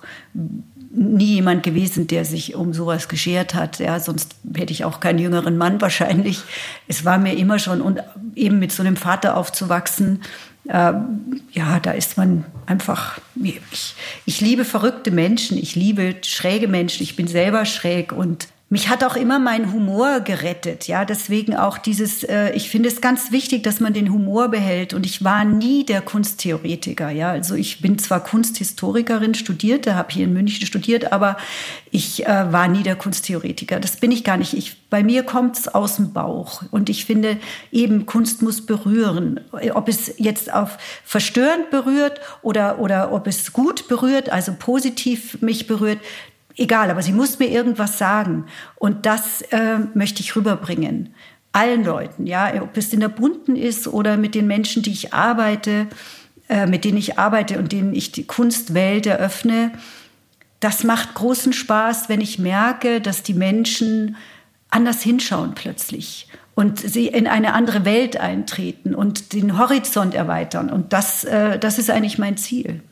nie jemand gewesen, der sich um sowas geschert hat. Ja, sonst hätte ich auch keinen jüngeren Mann wahrscheinlich. Es war mir immer schon und eben mit so einem Vater aufzuwachsen, ähm, ja, da ist man einfach, ich, ich liebe verrückte Menschen, ich liebe schräge Menschen, ich bin selber schräg und mich hat auch immer mein Humor gerettet, ja, deswegen auch dieses, äh, ich finde es ganz wichtig, dass man den Humor behält. Und ich war nie der Kunsttheoretiker, ja, also ich bin zwar Kunsthistorikerin, studierte, habe hier in München studiert, aber ich äh, war nie der Kunsttheoretiker, das bin ich gar nicht. Ich, bei mir kommt es aus dem Bauch. Und ich finde eben, Kunst muss berühren, ob es jetzt auf verstörend berührt oder, oder ob es gut berührt, also positiv mich berührt, egal, aber sie muss mir irgendwas sagen. Und das äh, möchte ich rüberbringen. Allen Leuten, ja, ob es in der Bunten ist oder mit den Menschen, die ich arbeite, äh, mit denen ich arbeite und denen ich die Kunstwelt eröffne. Das macht großen Spaß, wenn ich merke, dass die Menschen anders hinschauen plötzlich und sie in eine andere Welt eintreten und den Horizont erweitern. Und das, äh, das ist eigentlich mein Ziel.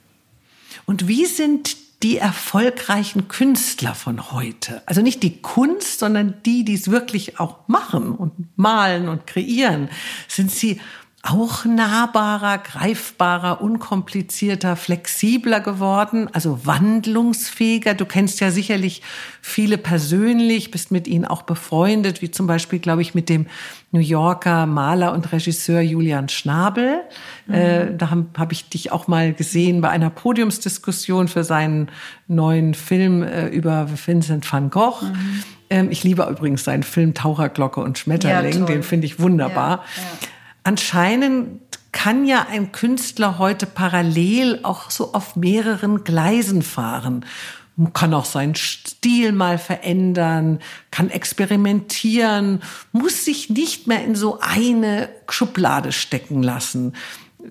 Und wie sind die erfolgreichen Künstler von heute. Also nicht die Kunst, sondern die, die es wirklich auch machen und malen und kreieren. Sind sie auch nahbarer, greifbarer, unkomplizierter, flexibler geworden, also wandlungsfähiger. Du kennst ja sicherlich viele persönlich, bist mit ihnen auch befreundet, wie zum Beispiel, glaube ich, mit dem New Yorker Maler und Regisseur Julian Schnabel. Mhm. Äh, da habe hab ich dich auch mal gesehen bei einer Podiumsdiskussion für seinen neuen Film äh, über Vincent van Gogh. Mhm. Ähm, ich liebe übrigens seinen Film Taucherglocke und Schmetterling, ja, den finde ich wunderbar. Ja, ja. Anscheinend kann ja ein Künstler heute parallel auch so auf mehreren Gleisen fahren. Kann auch seinen Stil mal verändern, kann experimentieren, muss sich nicht mehr in so eine Schublade stecken lassen.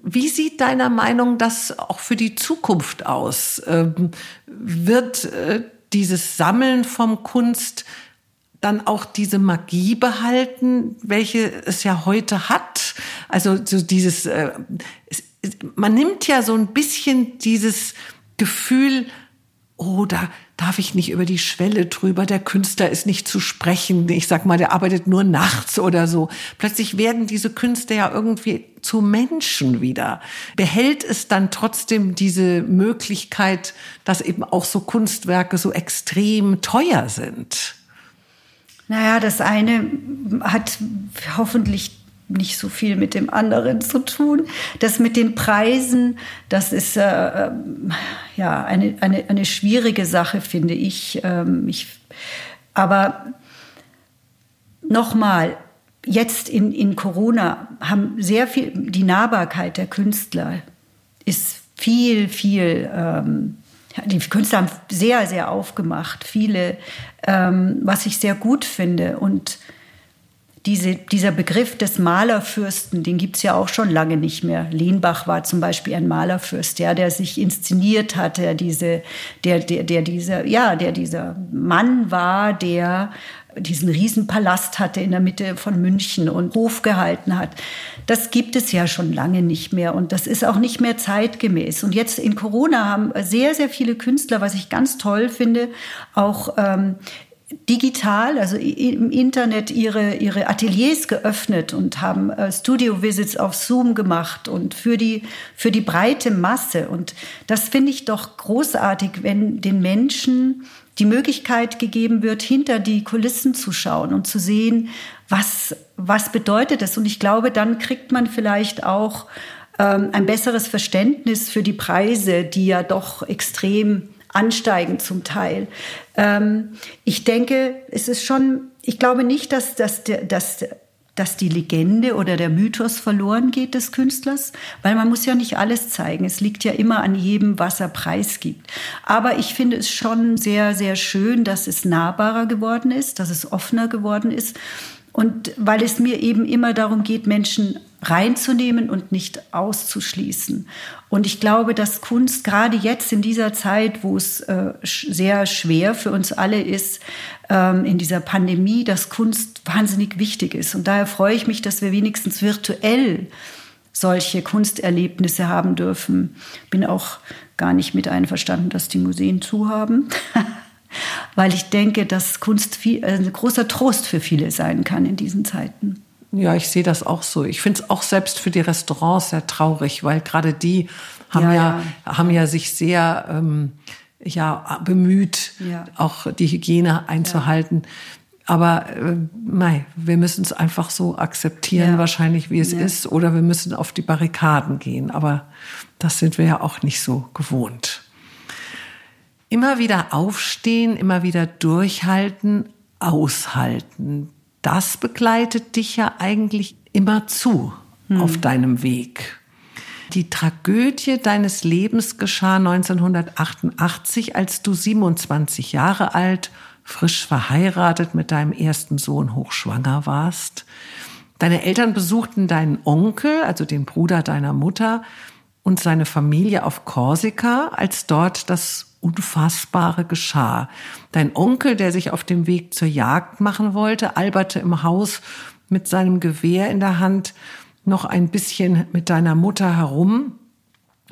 Wie sieht deiner Meinung das auch für die Zukunft aus? Ähm, wird äh, dieses Sammeln vom Kunst dann auch diese Magie behalten, welche es ja heute hat. Also so dieses, äh, man nimmt ja so ein bisschen dieses Gefühl, oh, da darf ich nicht über die Schwelle drüber, der Künstler ist nicht zu sprechen, ich sag mal, der arbeitet nur nachts oder so. Plötzlich werden diese Künstler ja irgendwie zu Menschen wieder. Behält es dann trotzdem diese Möglichkeit, dass eben auch so Kunstwerke so extrem teuer sind? Naja, das eine hat hoffentlich nicht so viel mit dem anderen zu tun. Das mit den Preisen, das ist äh, ja eine, eine, eine schwierige Sache, finde ich. Ähm, ich aber nochmal, jetzt in, in Corona haben sehr viel, die Nahbarkeit der Künstler ist viel, viel ähm, die Künstler haben sehr, sehr aufgemacht, viele, ähm, was ich sehr gut finde. Und diese, dieser Begriff des Malerfürsten, den gibt es ja auch schon lange nicht mehr. Lehnbach war zum Beispiel ein Malerfürst, ja, der sich inszeniert hat, der diese, der, der, der dieser, ja, der dieser Mann war, der diesen Riesenpalast hatte in der Mitte von München und Hof gehalten hat. Das gibt es ja schon lange nicht mehr und das ist auch nicht mehr zeitgemäß. Und jetzt in Corona haben sehr, sehr viele Künstler, was ich ganz toll finde, auch ähm, digital, also im Internet ihre, ihre Ateliers geöffnet und haben äh, Studio-Visits auf Zoom gemacht und für die, für die breite Masse. Und das finde ich doch großartig, wenn den Menschen die Möglichkeit gegeben wird, hinter die Kulissen zu schauen und zu sehen, was, was bedeutet es. Und ich glaube, dann kriegt man vielleicht auch ähm, ein besseres Verständnis für die Preise, die ja doch extrem ansteigen zum Teil. Ähm, ich denke, es ist schon, ich glaube nicht, dass, dass, dass dass die Legende oder der Mythos verloren geht des Künstlers, weil man muss ja nicht alles zeigen. Es liegt ja immer an jedem, was er preisgibt. Aber ich finde es schon sehr, sehr schön, dass es nahbarer geworden ist, dass es offener geworden ist. Und weil es mir eben immer darum geht, Menschen reinzunehmen und nicht auszuschließen. Und ich glaube, dass Kunst gerade jetzt in dieser Zeit, wo es äh, sehr schwer für uns alle ist, ähm, in dieser Pandemie, dass Kunst wahnsinnig wichtig ist. Und daher freue ich mich, dass wir wenigstens virtuell solche Kunsterlebnisse haben dürfen. Bin auch gar nicht mit einverstanden, dass die Museen zu haben. Weil ich denke, dass Kunst viel, äh, ein großer Trost für viele sein kann in diesen Zeiten. Ja, ich sehe das auch so. Ich finde es auch selbst für die Restaurants sehr traurig, weil gerade die haben ja, ja, ja, haben ja sich sehr ähm, ja bemüht, ja. auch die Hygiene einzuhalten. Aber äh, nein, wir müssen es einfach so akzeptieren, wahrscheinlich wie es ist, oder wir müssen auf die Barrikaden gehen. Aber das sind wir ja auch nicht so gewohnt. Immer wieder aufstehen, immer wieder durchhalten, aushalten das begleitet dich ja eigentlich immer zu hm. auf deinem Weg. Die Tragödie deines Lebens geschah 1988, als du 27 Jahre alt, frisch verheiratet mit deinem ersten Sohn hochschwanger warst. Deine Eltern besuchten deinen Onkel, also den Bruder deiner Mutter, und seine Familie auf Korsika, als dort das Unfassbare geschah. Dein Onkel, der sich auf dem Weg zur Jagd machen wollte, alberte im Haus mit seinem Gewehr in der Hand noch ein bisschen mit deiner Mutter herum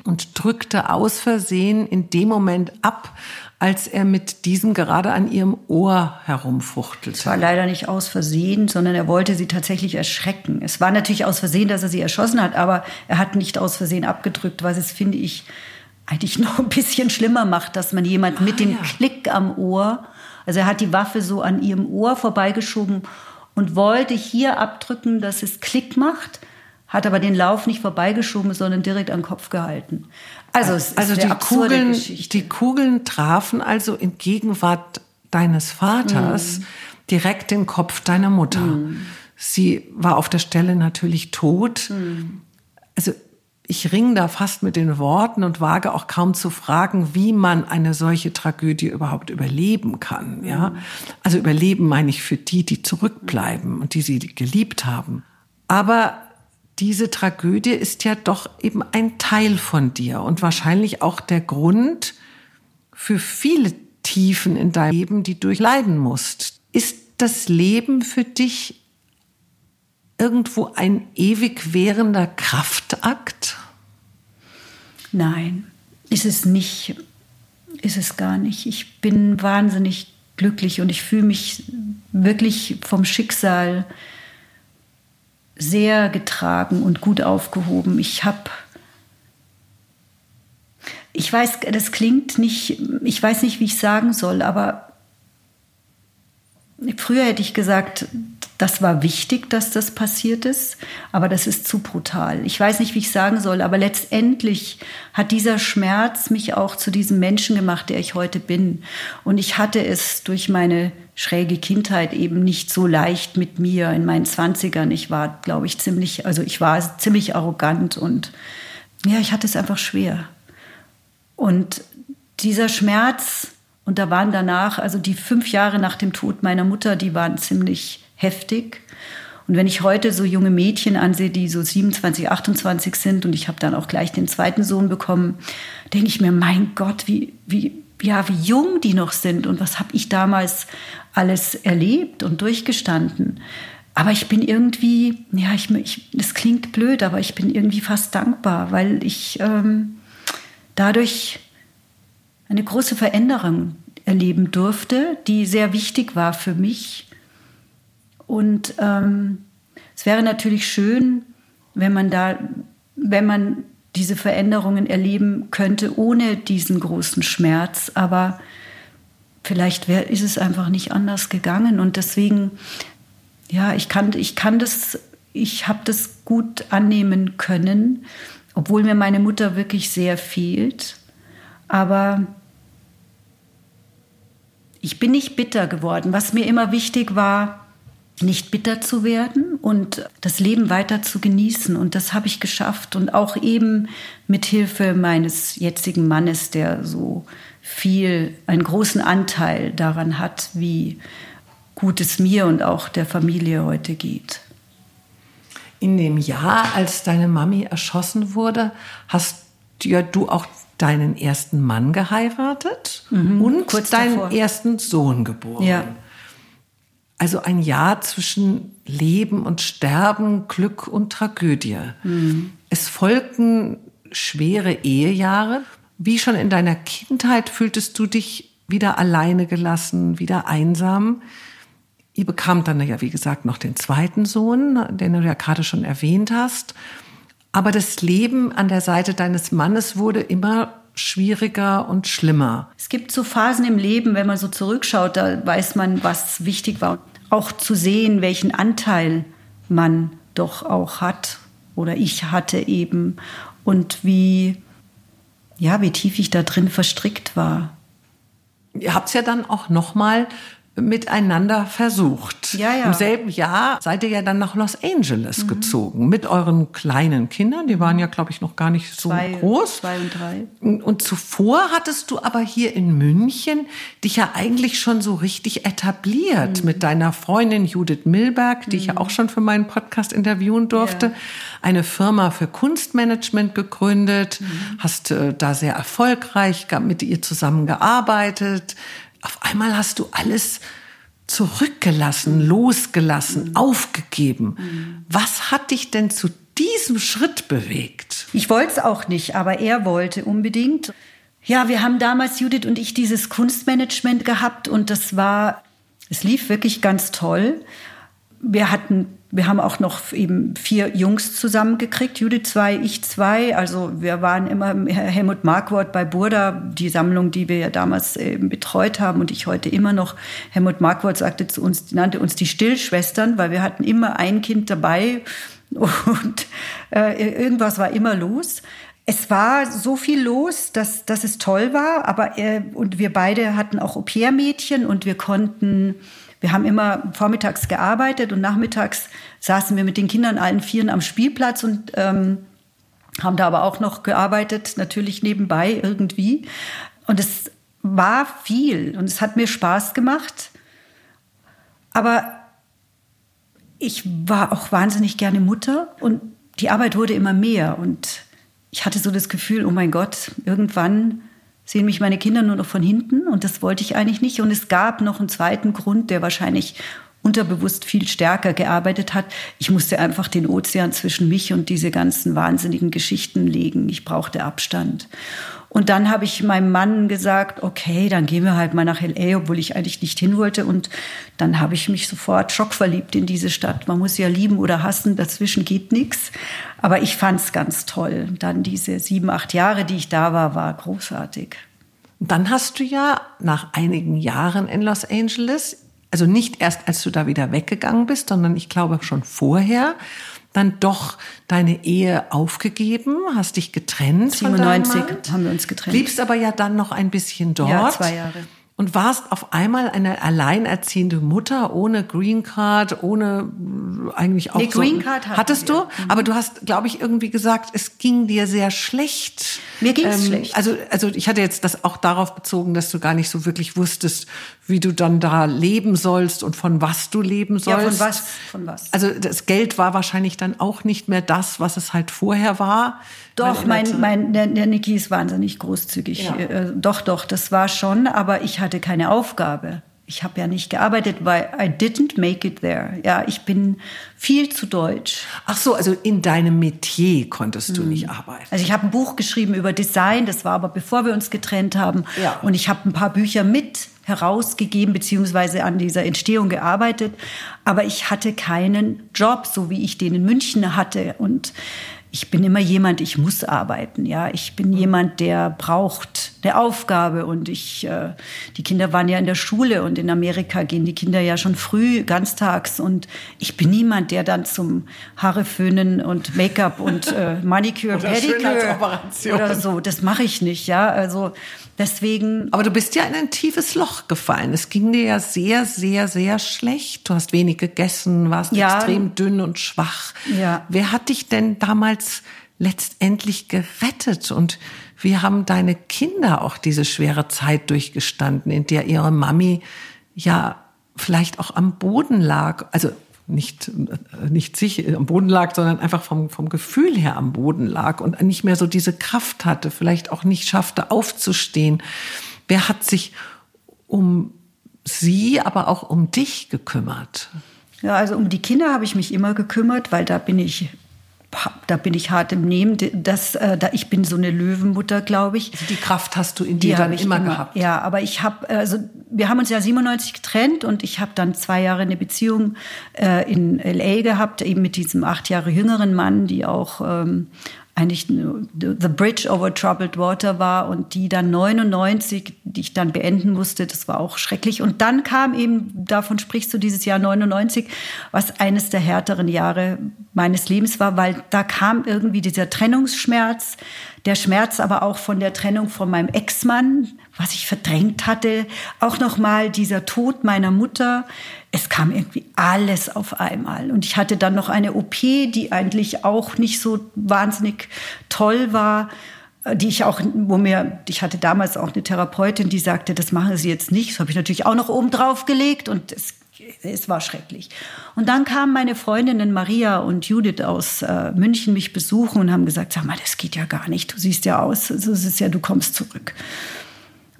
und drückte aus Versehen in dem Moment ab, als er mit diesem gerade an ihrem Ohr herumfuchtelte. Es war leider nicht aus Versehen, sondern er wollte sie tatsächlich erschrecken. Es war natürlich aus Versehen, dass er sie erschossen hat, aber er hat nicht aus Versehen abgedrückt, was es, finde ich, eigentlich noch ein bisschen schlimmer macht, dass man jemand mit dem ah, ja. Klick am Ohr, also er hat die Waffe so an ihrem Ohr vorbeigeschoben und wollte hier abdrücken, dass es Klick macht, hat aber den Lauf nicht vorbeigeschoben, sondern direkt am Kopf gehalten. Also, es also die Kugeln, Geschichte. die Kugeln trafen also in Gegenwart deines Vaters mm. direkt den Kopf deiner Mutter. Mm. Sie war auf der Stelle natürlich tot. Mm. Also ich ringe da fast mit den Worten und wage auch kaum zu fragen, wie man eine solche Tragödie überhaupt überleben kann. Ja, also überleben meine ich für die, die zurückbleiben und die sie geliebt haben. Aber diese Tragödie ist ja doch eben ein Teil von dir und wahrscheinlich auch der Grund für viele Tiefen in deinem Leben, die du durchleiden musst. Ist das Leben für dich irgendwo ein ewig währender Kraftakt? Nein, ist es nicht. Ist es gar nicht. Ich bin wahnsinnig glücklich und ich fühle mich wirklich vom Schicksal sehr getragen und gut aufgehoben. Ich habe ich weiß, das klingt nicht, ich weiß nicht, wie ich sagen soll, aber früher hätte ich gesagt, das war wichtig, dass das passiert ist, aber das ist zu brutal. Ich weiß nicht, wie ich sagen soll, aber letztendlich hat dieser Schmerz mich auch zu diesem Menschen gemacht, der ich heute bin. Und ich hatte es durch meine schräge Kindheit eben nicht so leicht mit mir in meinen Zwanzigern. Ich war, glaube ich, ziemlich, also ich war ziemlich arrogant und ja, ich hatte es einfach schwer. Und dieser Schmerz, und da waren danach, also die fünf Jahre nach dem Tod meiner Mutter, die waren ziemlich heftig. Und wenn ich heute so junge Mädchen ansehe, die so 27, 28 sind und ich habe dann auch gleich den zweiten Sohn bekommen, denke ich mir, mein Gott, wie, wie, ja, wie jung die noch sind und was habe ich damals alles erlebt und durchgestanden. Aber ich bin irgendwie, ja, ich, ich, das klingt blöd, aber ich bin irgendwie fast dankbar, weil ich ähm, dadurch eine große Veränderung erleben durfte, die sehr wichtig war für mich und ähm, es wäre natürlich schön, wenn man da, wenn man diese Veränderungen erleben könnte ohne diesen großen Schmerz. Aber vielleicht wär, ist es einfach nicht anders gegangen. Und deswegen, ja, ich kann, ich kann das, ich habe das gut annehmen können, obwohl mir meine Mutter wirklich sehr fehlt. Aber ich bin nicht bitter geworden. Was mir immer wichtig war, nicht bitter zu werden und das Leben weiter zu genießen. Und das habe ich geschafft. Und auch eben mit Hilfe meines jetzigen Mannes, der so viel, einen großen Anteil daran hat, wie gut es mir und auch der Familie heute geht. In dem Jahr, als deine Mami erschossen wurde, hast ja du auch deinen ersten Mann geheiratet mhm, und kurz deinen davor. ersten Sohn geboren. Ja. Also ein Jahr zwischen Leben und Sterben, Glück und Tragödie. Mhm. Es folgten schwere Ehejahre. Wie schon in deiner Kindheit fühltest du dich wieder alleine gelassen, wieder einsam. Ihr bekamt dann ja, wie gesagt, noch den zweiten Sohn, den du ja gerade schon erwähnt hast. Aber das Leben an der Seite deines Mannes wurde immer schwieriger und schlimmer. Es gibt so Phasen im Leben, wenn man so zurückschaut, da weiß man, was wichtig war. Auch zu sehen, welchen Anteil man doch auch hat oder ich hatte eben und wie, ja, wie tief ich da drin verstrickt war. Ihr habt es ja dann auch noch mal miteinander versucht. Ja, ja. Im selben Jahr seid ihr ja dann nach Los Angeles mhm. gezogen mit euren kleinen Kindern. Die waren ja, glaube ich, noch gar nicht so zwei, groß. Zwei und drei. Und zuvor hattest du aber hier in München dich ja eigentlich schon so richtig etabliert mhm. mit deiner Freundin Judith Milberg, die mhm. ich ja mhm. auch schon für meinen Podcast interviewen durfte. Ja. Eine Firma für Kunstmanagement gegründet, mhm. hast äh, da sehr erfolgreich mit ihr zusammengearbeitet auf einmal hast du alles zurückgelassen, losgelassen, aufgegeben. Was hat dich denn zu diesem Schritt bewegt? Ich wollte es auch nicht, aber er wollte unbedingt. Ja, wir haben damals, Judith und ich, dieses Kunstmanagement gehabt und das war, es lief wirklich ganz toll. Wir hatten wir haben auch noch eben vier Jungs zusammengekriegt, Judith zwei, ich zwei. Also wir waren immer Helmut Markwort bei Burda, die Sammlung, die wir ja damals eben betreut haben und ich heute immer noch. Helmut Markwort sagte zu uns, nannte uns die Stillschwestern, weil wir hatten immer ein Kind dabei und äh, irgendwas war immer los. Es war so viel los, dass, dass es toll war, aber äh, und wir beide hatten auch Au-pair-Mädchen und wir konnten wir haben immer vormittags gearbeitet und nachmittags saßen wir mit den Kindern allen Vieren am Spielplatz und ähm, haben da aber auch noch gearbeitet, natürlich nebenbei irgendwie. Und es war viel und es hat mir Spaß gemacht. Aber ich war auch wahnsinnig gerne Mutter und die Arbeit wurde immer mehr und ich hatte so das Gefühl, oh mein Gott, irgendwann sehen mich meine Kinder nur noch von hinten und das wollte ich eigentlich nicht. Und es gab noch einen zweiten Grund, der wahrscheinlich unterbewusst viel stärker gearbeitet hat. Ich musste einfach den Ozean zwischen mich und diese ganzen wahnsinnigen Geschichten legen. Ich brauchte Abstand. Und dann habe ich meinem Mann gesagt, okay, dann gehen wir halt mal nach LA, obwohl ich eigentlich nicht hin wollte. Und dann habe ich mich sofort schockverliebt in diese Stadt. Man muss ja lieben oder hassen, dazwischen geht nichts. Aber ich fand es ganz toll. Dann diese sieben, acht Jahre, die ich da war, war großartig. Dann hast du ja nach einigen Jahren in Los Angeles also nicht erst, als du da wieder weggegangen bist, sondern ich glaube schon vorher, dann doch deine Ehe aufgegeben, hast dich getrennt. 97 haben wir uns getrennt. Bliebst aber ja dann noch ein bisschen dort. Ja, zwei Jahre und warst auf einmal eine alleinerziehende Mutter ohne Green Card, ohne äh, eigentlich auch nee, so, Green Card hattest wir. du, mhm. aber du hast, glaube ich, irgendwie gesagt, es ging dir sehr schlecht. Mir ging es ähm, schlecht. Also, also ich hatte jetzt das auch darauf bezogen, dass du gar nicht so wirklich wusstest, wie du dann da leben sollst und von was du leben sollst. Ja, von was? Von was? Also das Geld war wahrscheinlich dann auch nicht mehr das, was es halt vorher war. Doch, mein, mein, der, der Niki ist wahnsinnig großzügig. Ja. Äh, doch, doch, das war schon, aber ich hatte keine Aufgabe. Ich habe ja nicht gearbeitet, weil I didn't make it there. Ja, ich bin viel zu deutsch. Ach so, also in deinem Metier konntest hm. du nicht arbeiten. Also ich habe ein Buch geschrieben über Design, das war aber bevor wir uns getrennt haben. Ja. Und ich habe ein paar Bücher mit herausgegeben beziehungsweise an dieser Entstehung gearbeitet. Aber ich hatte keinen Job, so wie ich den in München hatte. Und ich bin immer jemand, ich muss arbeiten, ja. Ich bin jemand, der braucht eine Aufgabe und ich, äh, die Kinder waren ja in der Schule und in Amerika gehen die Kinder ja schon früh ganztags und ich bin niemand, der dann zum Haare föhnen und Make-up und äh, Manicure, oder Pedicure oder so, das mache ich nicht, ja, also deswegen. Aber du bist ja in ein tiefes Loch gefallen. Es ging dir ja sehr, sehr, sehr schlecht. Du hast wenig gegessen, warst ja. extrem dünn und schwach. Ja. Wer hat dich denn damals letztendlich gerettet und wie haben deine Kinder auch diese schwere Zeit durchgestanden, in der ihre Mami ja vielleicht auch am Boden lag, also nicht, nicht sich am Boden lag, sondern einfach vom, vom Gefühl her am Boden lag und nicht mehr so diese Kraft hatte, vielleicht auch nicht schaffte aufzustehen. Wer hat sich um sie, aber auch um dich gekümmert? Ja, also um die Kinder habe ich mich immer gekümmert, weil da bin ich da bin ich hart im Nehmen. Das, äh, da, ich bin so eine Löwenmutter, glaube ich. Also die Kraft hast du in dir dann immer, immer, gehabt. Ja, aber ich habe, also wir haben uns ja 97 getrennt und ich habe dann zwei Jahre eine Beziehung äh, in LA gehabt, eben mit diesem acht Jahre jüngeren Mann, die auch ähm, eigentlich The Bridge over Troubled Water war und die dann 99, die ich dann beenden musste, das war auch schrecklich. Und dann kam eben, davon sprichst du, dieses Jahr 99, was eines der härteren Jahre meines Lebens war, weil da kam irgendwie dieser Trennungsschmerz, der Schmerz aber auch von der Trennung von meinem Ex-Mann, was ich verdrängt hatte, auch nochmal dieser Tod meiner Mutter. Es kam irgendwie alles auf einmal. Und ich hatte dann noch eine OP, die eigentlich auch nicht so wahnsinnig toll war die ich auch, wo mir, ich hatte damals auch eine Therapeutin, die sagte, das machen Sie jetzt nicht. Das habe ich natürlich auch noch oben drauf gelegt und es es war schrecklich. Und dann kamen meine Freundinnen Maria und Judith aus äh, München mich besuchen und haben gesagt, sag mal, das geht ja gar nicht. Du siehst ja aus, es ist ja, du kommst zurück.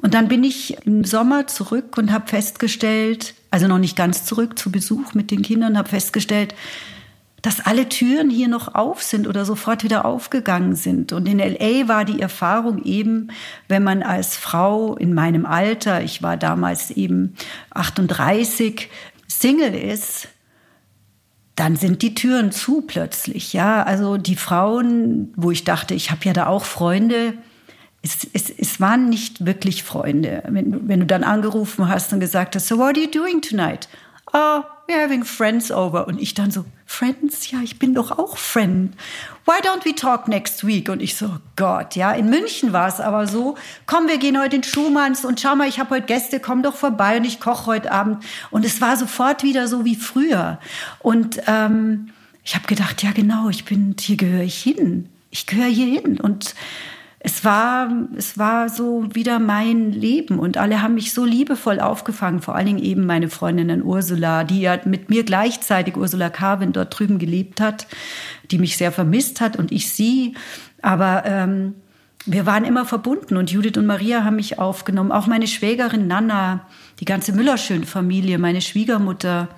Und dann bin ich im Sommer zurück und habe festgestellt, also noch nicht ganz zurück zu Besuch mit den Kindern, habe festgestellt, dass alle Türen hier noch auf sind oder sofort wieder aufgegangen sind. Und in LA war die Erfahrung eben, wenn man als Frau in meinem Alter, ich war damals eben 38, Single ist, dann sind die Türen zu plötzlich. Ja, also die Frauen, wo ich dachte, ich habe ja da auch Freunde, es, es, es waren nicht wirklich Freunde. Wenn, wenn du dann angerufen hast und gesagt hast, so what are you doing tonight? Oh, we're having friends over. Und ich dann so, Friends? Ja, ich bin doch auch Friend. Why don't we talk next week? Und ich so, Gott, ja, in München war es aber so, komm, wir gehen heute in Schumanns und schau mal, ich habe heute Gäste, komm doch vorbei und ich koche heute Abend. Und es war sofort wieder so wie früher. Und ähm, ich habe gedacht, ja genau, ich bin, hier gehöre ich hin. Ich gehöre hier hin. Und es war, es war so wieder mein Leben und alle haben mich so liebevoll aufgefangen, vor allen Dingen eben meine Freundin Ursula, die ja mit mir gleichzeitig Ursula Carvin dort drüben gelebt hat, die mich sehr vermisst hat und ich sie. Aber ähm, wir waren immer verbunden und Judith und Maria haben mich aufgenommen, auch meine Schwägerin Nana, die ganze Müllerschön-Familie, meine Schwiegermutter.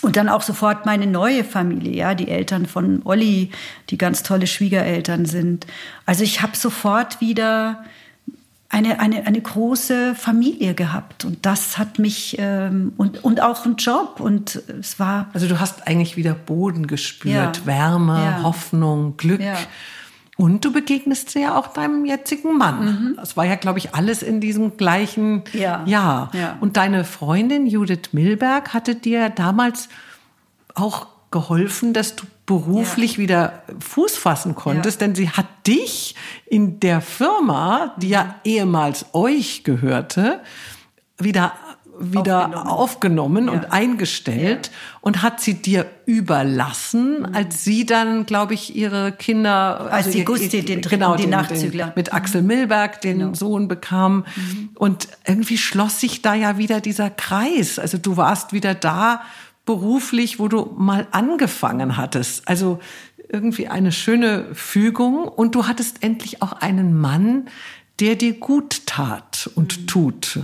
Und dann auch sofort meine neue Familie, ja, die Eltern von Olli, die ganz tolle Schwiegereltern sind. Also ich habe sofort wieder eine, eine, eine große Familie gehabt und das hat mich ähm, und, und auch einen Job und es war. Also du hast eigentlich wieder Boden gespürt, ja. Wärme, ja. Hoffnung, Glück. Ja. Und du begegnest ja auch deinem jetzigen Mann. Mhm. Das war ja, glaube ich, alles in diesem gleichen ja. Jahr. Ja. Und deine Freundin Judith Milberg hatte dir damals auch geholfen, dass du beruflich ja. wieder Fuß fassen konntest, denn sie hat dich in der Firma, die ja ehemals euch gehörte, wieder wieder aufgenommen, aufgenommen ja. und eingestellt ja. und hat sie dir überlassen, mhm. als sie dann, glaube ich, ihre Kinder, als also die Gusti, den dritten, genau, den, Nachzügler, den, mit Axel Milberg den genau. Sohn bekam mhm. und irgendwie schloss sich da ja wieder dieser Kreis. Also du warst wieder da beruflich, wo du mal angefangen hattest. Also irgendwie eine schöne Fügung und du hattest endlich auch einen Mann, der dir gut tat und mhm. tut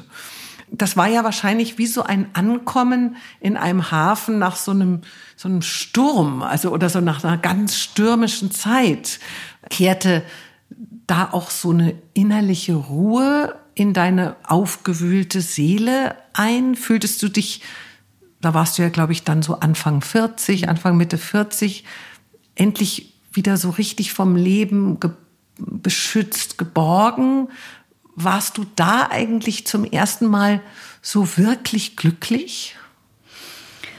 das war ja wahrscheinlich wie so ein Ankommen in einem Hafen nach so einem, so einem Sturm, also oder so nach einer ganz stürmischen Zeit. Kehrte da auch so eine innerliche Ruhe in deine aufgewühlte Seele ein? Fühltest du dich, da warst du ja, glaube ich, dann so Anfang 40, Anfang Mitte 40, endlich wieder so richtig vom Leben ge beschützt, geborgen? Warst du da eigentlich zum ersten Mal so wirklich glücklich?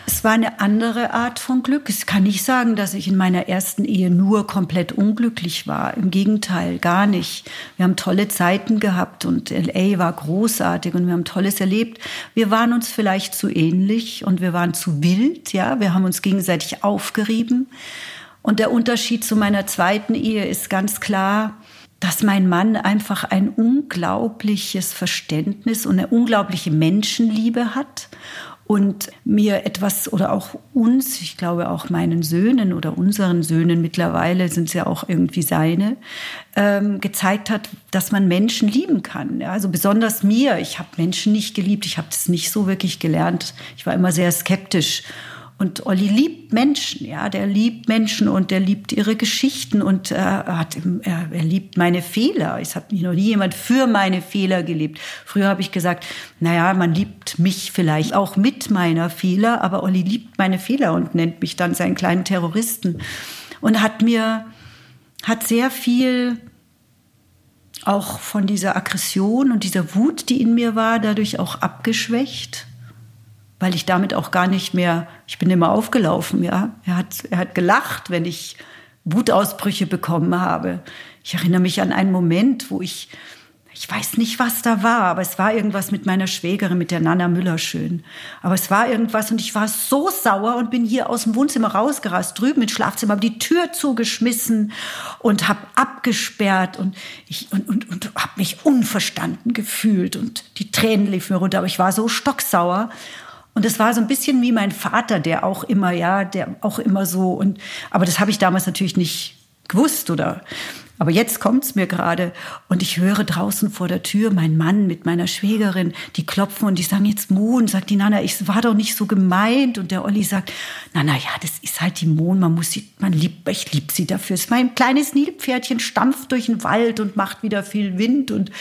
Es war eine andere Art von Glück. Ich kann nicht sagen, dass ich in meiner ersten Ehe nur komplett unglücklich war. Im Gegenteil, gar nicht. Wir haben tolle Zeiten gehabt und LA war großartig und wir haben Tolles erlebt. Wir waren uns vielleicht zu ähnlich und wir waren zu wild, ja. Wir haben uns gegenseitig aufgerieben. Und der Unterschied zu meiner zweiten Ehe ist ganz klar, dass mein Mann einfach ein unglaubliches Verständnis und eine unglaubliche Menschenliebe hat und mir etwas oder auch uns, ich glaube auch meinen Söhnen oder unseren Söhnen mittlerweile sind es ja auch irgendwie seine, ähm, gezeigt hat, dass man Menschen lieben kann. Ja, also besonders mir, ich habe Menschen nicht geliebt, ich habe das nicht so wirklich gelernt. Ich war immer sehr skeptisch und Olli liebt Menschen, ja, der liebt Menschen und der liebt ihre Geschichten und äh, hat, er, er liebt meine Fehler. Es hat mich noch nie jemand für meine Fehler geliebt. Früher habe ich gesagt, naja, man liebt mich vielleicht auch mit meiner Fehler, aber Olli liebt meine Fehler und nennt mich dann seinen kleinen Terroristen und hat mir, hat sehr viel auch von dieser Aggression und dieser Wut, die in mir war, dadurch auch abgeschwächt weil ich damit auch gar nicht mehr, ich bin immer aufgelaufen, ja. Er hat, er hat gelacht, wenn ich Wutausbrüche bekommen habe. Ich erinnere mich an einen Moment, wo ich, ich weiß nicht, was da war, aber es war irgendwas mit meiner Schwägerin, mit der Nana Müller schön. Aber es war irgendwas und ich war so sauer und bin hier aus dem Wohnzimmer rausgerast, drüben ins Schlafzimmer, habe die Tür zugeschmissen und habe abgesperrt und ich und, und, und habe mich unverstanden gefühlt und die Tränen liefen mir runter, aber ich war so stocksauer und es war so ein bisschen wie mein Vater, der auch immer, ja, der auch immer so und, aber das habe ich damals natürlich nicht gewusst oder, aber jetzt kommt's mir gerade und ich höre draußen vor der Tür mein Mann mit meiner Schwägerin, die klopfen und die sagen jetzt Mohn, sagt die Nana, ich war doch nicht so gemeint und der Olli sagt, na na ja, das ist halt die Mohn, man muss sie, man liebt, ich lieb sie dafür. Es ist mein kleines Nilpferdchen stampft durch den Wald und macht wieder viel Wind und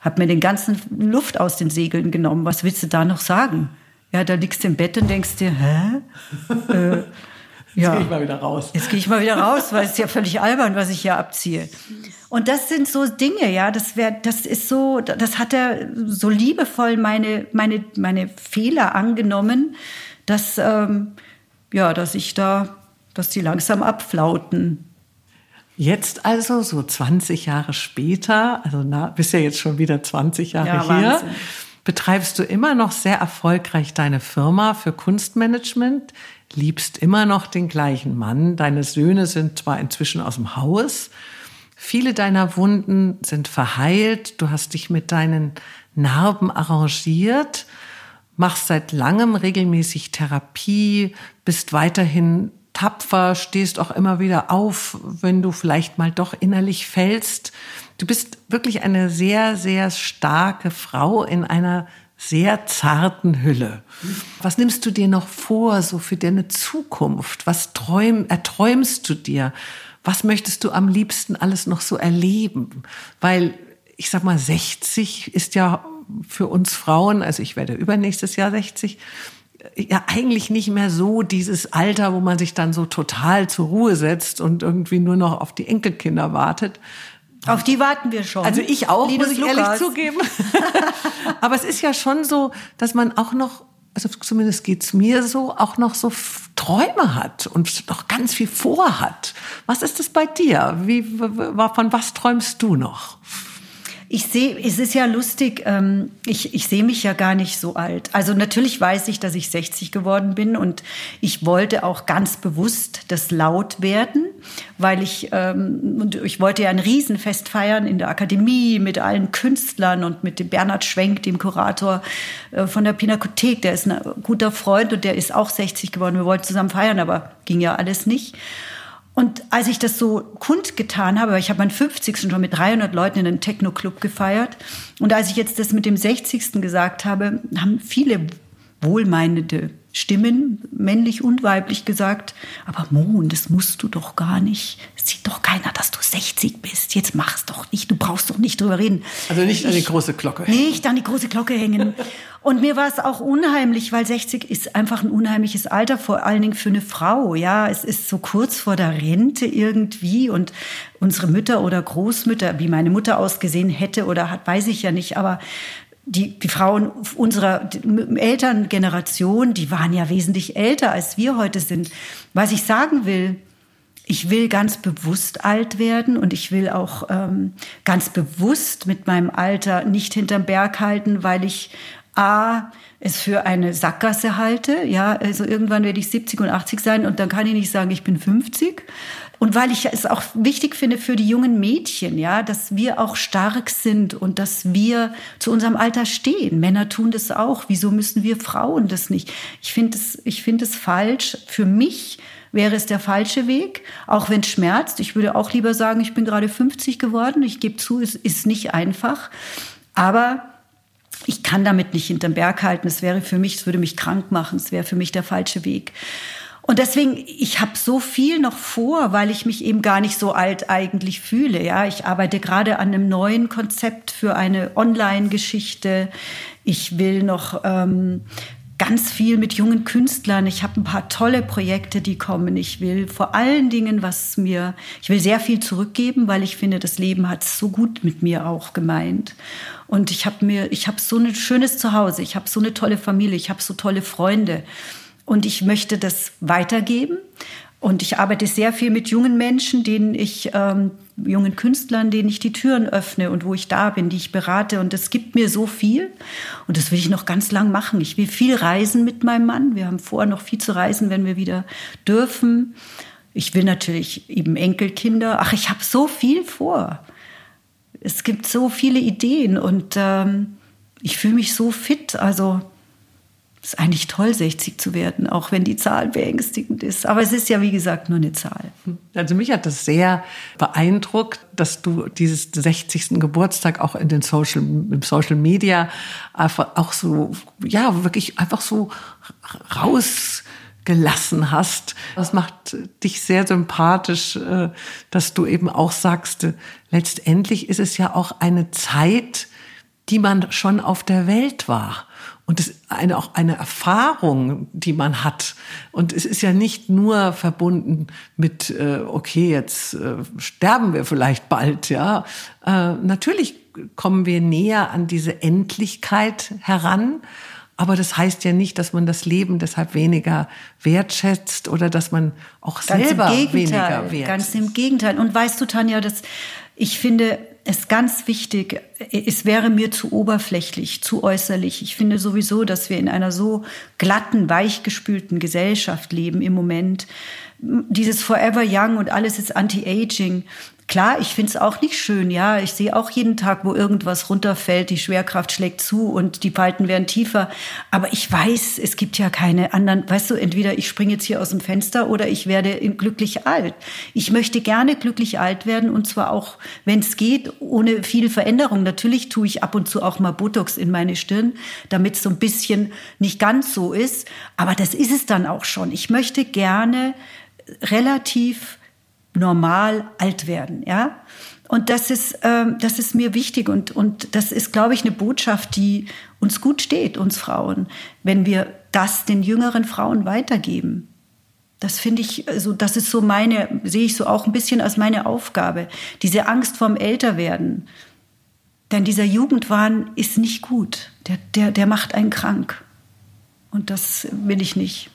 hat mir den ganzen Luft aus den Segeln genommen. Was willst du da noch sagen? Ja, da liegst du im Bett und denkst dir, hä? äh, Jetzt ja. gehe ich mal wieder raus. Jetzt gehe ich mal wieder raus, weil es ist ja völlig albern, was ich hier abziehe. Und das sind so Dinge, ja, das wäre, das ist so, das hat er so liebevoll meine, meine, meine Fehler angenommen, dass, ähm, ja, dass ich da, dass die langsam abflauten. Jetzt also, so 20 Jahre später, also na, bist ja jetzt schon wieder 20 Jahre ja, hier. Wahnsinn betreibst du immer noch sehr erfolgreich deine Firma für Kunstmanagement, liebst immer noch den gleichen Mann, deine Söhne sind zwar inzwischen aus dem Haus, viele deiner Wunden sind verheilt, du hast dich mit deinen Narben arrangiert, machst seit langem regelmäßig Therapie, bist weiterhin tapfer, stehst auch immer wieder auf, wenn du vielleicht mal doch innerlich fällst. Du bist wirklich eine sehr, sehr starke Frau in einer sehr zarten Hülle. Was nimmst du dir noch vor, so für deine Zukunft? Was träum, erträumst du dir? Was möchtest du am liebsten alles noch so erleben? Weil, ich sag mal, 60 ist ja für uns Frauen, also ich werde übernächstes Jahr 60, ja eigentlich nicht mehr so dieses Alter, wo man sich dann so total zur Ruhe setzt und irgendwie nur noch auf die Enkelkinder wartet. Auf die warten wir schon. Also ich auch, Linus muss ich Lukas. ehrlich zugeben. Aber es ist ja schon so, dass man auch noch, also zumindest geht's mir so, auch noch so Träume hat und noch ganz viel vorhat. Was ist das bei dir? Wie, von was träumst du noch? Ich sehe, es ist ja lustig, ähm, ich, ich sehe mich ja gar nicht so alt. Also natürlich weiß ich, dass ich 60 geworden bin und ich wollte auch ganz bewusst das laut werden, weil ich, ähm, und ich wollte ja ein Riesenfest feiern in der Akademie mit allen Künstlern und mit dem Bernhard Schwenk, dem Kurator äh, von der Pinakothek. Der ist ein guter Freund und der ist auch 60 geworden. Wir wollten zusammen feiern, aber ging ja alles nicht. Und als ich das so kundgetan habe, ich habe meinen 50. schon mit 300 Leuten in einem Techno-Club gefeiert. Und als ich jetzt das mit dem 60. gesagt habe, haben viele wohlmeinende Stimmen, männlich und weiblich gesagt, aber Mohn, das musst du doch gar nicht. Es sieht doch keiner, dass du 60 bist. Jetzt mach's doch nicht, du brauchst doch nicht drüber reden. Also nicht an die große Glocke. Nicht an die große Glocke hängen. Und mir war es auch unheimlich, weil 60 ist einfach ein unheimliches Alter, vor allen Dingen für eine Frau. Ja, es ist so kurz vor der Rente irgendwie und unsere Mütter oder Großmütter, wie meine Mutter ausgesehen hätte oder hat, weiß ich ja nicht, aber die, die Frauen unserer Elterngeneration, die waren ja wesentlich älter, als wir heute sind. Was ich sagen will, ich will ganz bewusst alt werden und ich will auch ähm, ganz bewusst mit meinem Alter nicht hinterm Berg halten, weil ich A, es für eine Sackgasse halte. Ja, also irgendwann werde ich 70 und 80 sein und dann kann ich nicht sagen, ich bin 50. Und weil ich es auch wichtig finde für die jungen Mädchen, ja, dass wir auch stark sind und dass wir zu unserem Alter stehen. Männer tun das auch. Wieso müssen wir Frauen das nicht? Ich finde es, ich finde es falsch. Für mich wäre es der falsche Weg, auch wenn es schmerzt. Ich würde auch lieber sagen, ich bin gerade 50 geworden. Ich gebe zu, es ist nicht einfach. Aber ich kann damit nicht hinterm Berg halten. Es wäre für mich, es würde mich krank machen. Es wäre für mich der falsche Weg. Und deswegen, ich habe so viel noch vor, weil ich mich eben gar nicht so alt eigentlich fühle. Ja, ich arbeite gerade an einem neuen Konzept für eine Online-Geschichte. Ich will noch ähm, ganz viel mit jungen Künstlern. Ich habe ein paar tolle Projekte, die kommen. Ich will vor allen Dingen, was mir, ich will sehr viel zurückgeben, weil ich finde, das Leben hat so gut mit mir auch gemeint. Und ich habe mir, ich habe so ein schönes Zuhause, ich habe so eine tolle Familie, ich habe so tolle Freunde. Und ich möchte das weitergeben. Und ich arbeite sehr viel mit jungen Menschen, denen ich, ähm, jungen Künstlern, denen ich die Türen öffne und wo ich da bin, die ich berate. Und das gibt mir so viel. Und das will ich noch ganz lang machen. Ich will viel reisen mit meinem Mann. Wir haben vor, noch viel zu reisen, wenn wir wieder dürfen. Ich will natürlich eben Enkelkinder. Ach, ich habe so viel vor. Es gibt so viele Ideen und ähm, ich fühle mich so fit. Also ist eigentlich toll, 60 zu werden, auch wenn die Zahl beängstigend ist. Aber es ist ja, wie gesagt, nur eine Zahl. Also mich hat das sehr beeindruckt, dass du dieses 60. Geburtstag auch in den Social, im Social Media einfach auch so, ja, wirklich einfach so rausgelassen hast. Das macht dich sehr sympathisch, äh, dass du eben auch sagst, letztendlich ist es ja auch eine Zeit, die man schon auf der Welt war. Und es ist eine, auch eine Erfahrung, die man hat. Und es ist ja nicht nur verbunden mit, äh, okay, jetzt äh, sterben wir vielleicht bald, ja. Äh, natürlich kommen wir näher an diese Endlichkeit heran. Aber das heißt ja nicht, dass man das Leben deshalb weniger wertschätzt oder dass man auch ganz selber weniger wertschätzt. Ganz im Gegenteil. Und weißt du, Tanja, dass ich finde, es ganz wichtig, es wäre mir zu oberflächlich, zu äußerlich. Ich finde sowieso, dass wir in einer so glatten, weichgespülten Gesellschaft leben im Moment. Dieses Forever Young und alles ist Anti-Aging. Klar, ich finde es auch nicht schön, ja. Ich sehe auch jeden Tag, wo irgendwas runterfällt, die Schwerkraft schlägt zu und die Falten werden tiefer. Aber ich weiß, es gibt ja keine anderen, weißt du, entweder ich springe jetzt hier aus dem Fenster oder ich werde glücklich alt. Ich möchte gerne glücklich alt werden und zwar auch, wenn es geht, ohne viel Veränderung. Natürlich tue ich ab und zu auch mal Botox in meine Stirn, damit es so ein bisschen nicht ganz so ist. Aber das ist es dann auch schon. Ich möchte gerne relativ normal alt werden, ja. Und das ist, ähm, das ist mir wichtig und, und das ist, glaube ich, eine Botschaft, die uns gut steht, uns Frauen, wenn wir das den jüngeren Frauen weitergeben. Das finde ich, also das ist so meine, sehe ich so auch ein bisschen als meine Aufgabe. Diese Angst vorm Älterwerden. Denn dieser Jugendwahn ist nicht gut. Der, der, der macht einen krank. Und das will ich nicht.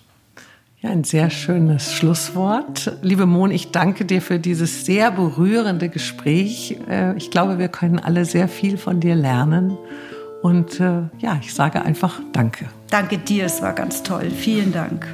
Ein sehr schönes Schlusswort. Liebe Mon, ich danke dir für dieses sehr berührende Gespräch. Äh, ich glaube, wir können alle sehr viel von dir lernen. Und äh, ja, ich sage einfach Danke. Danke dir, es war ganz toll. Vielen Dank.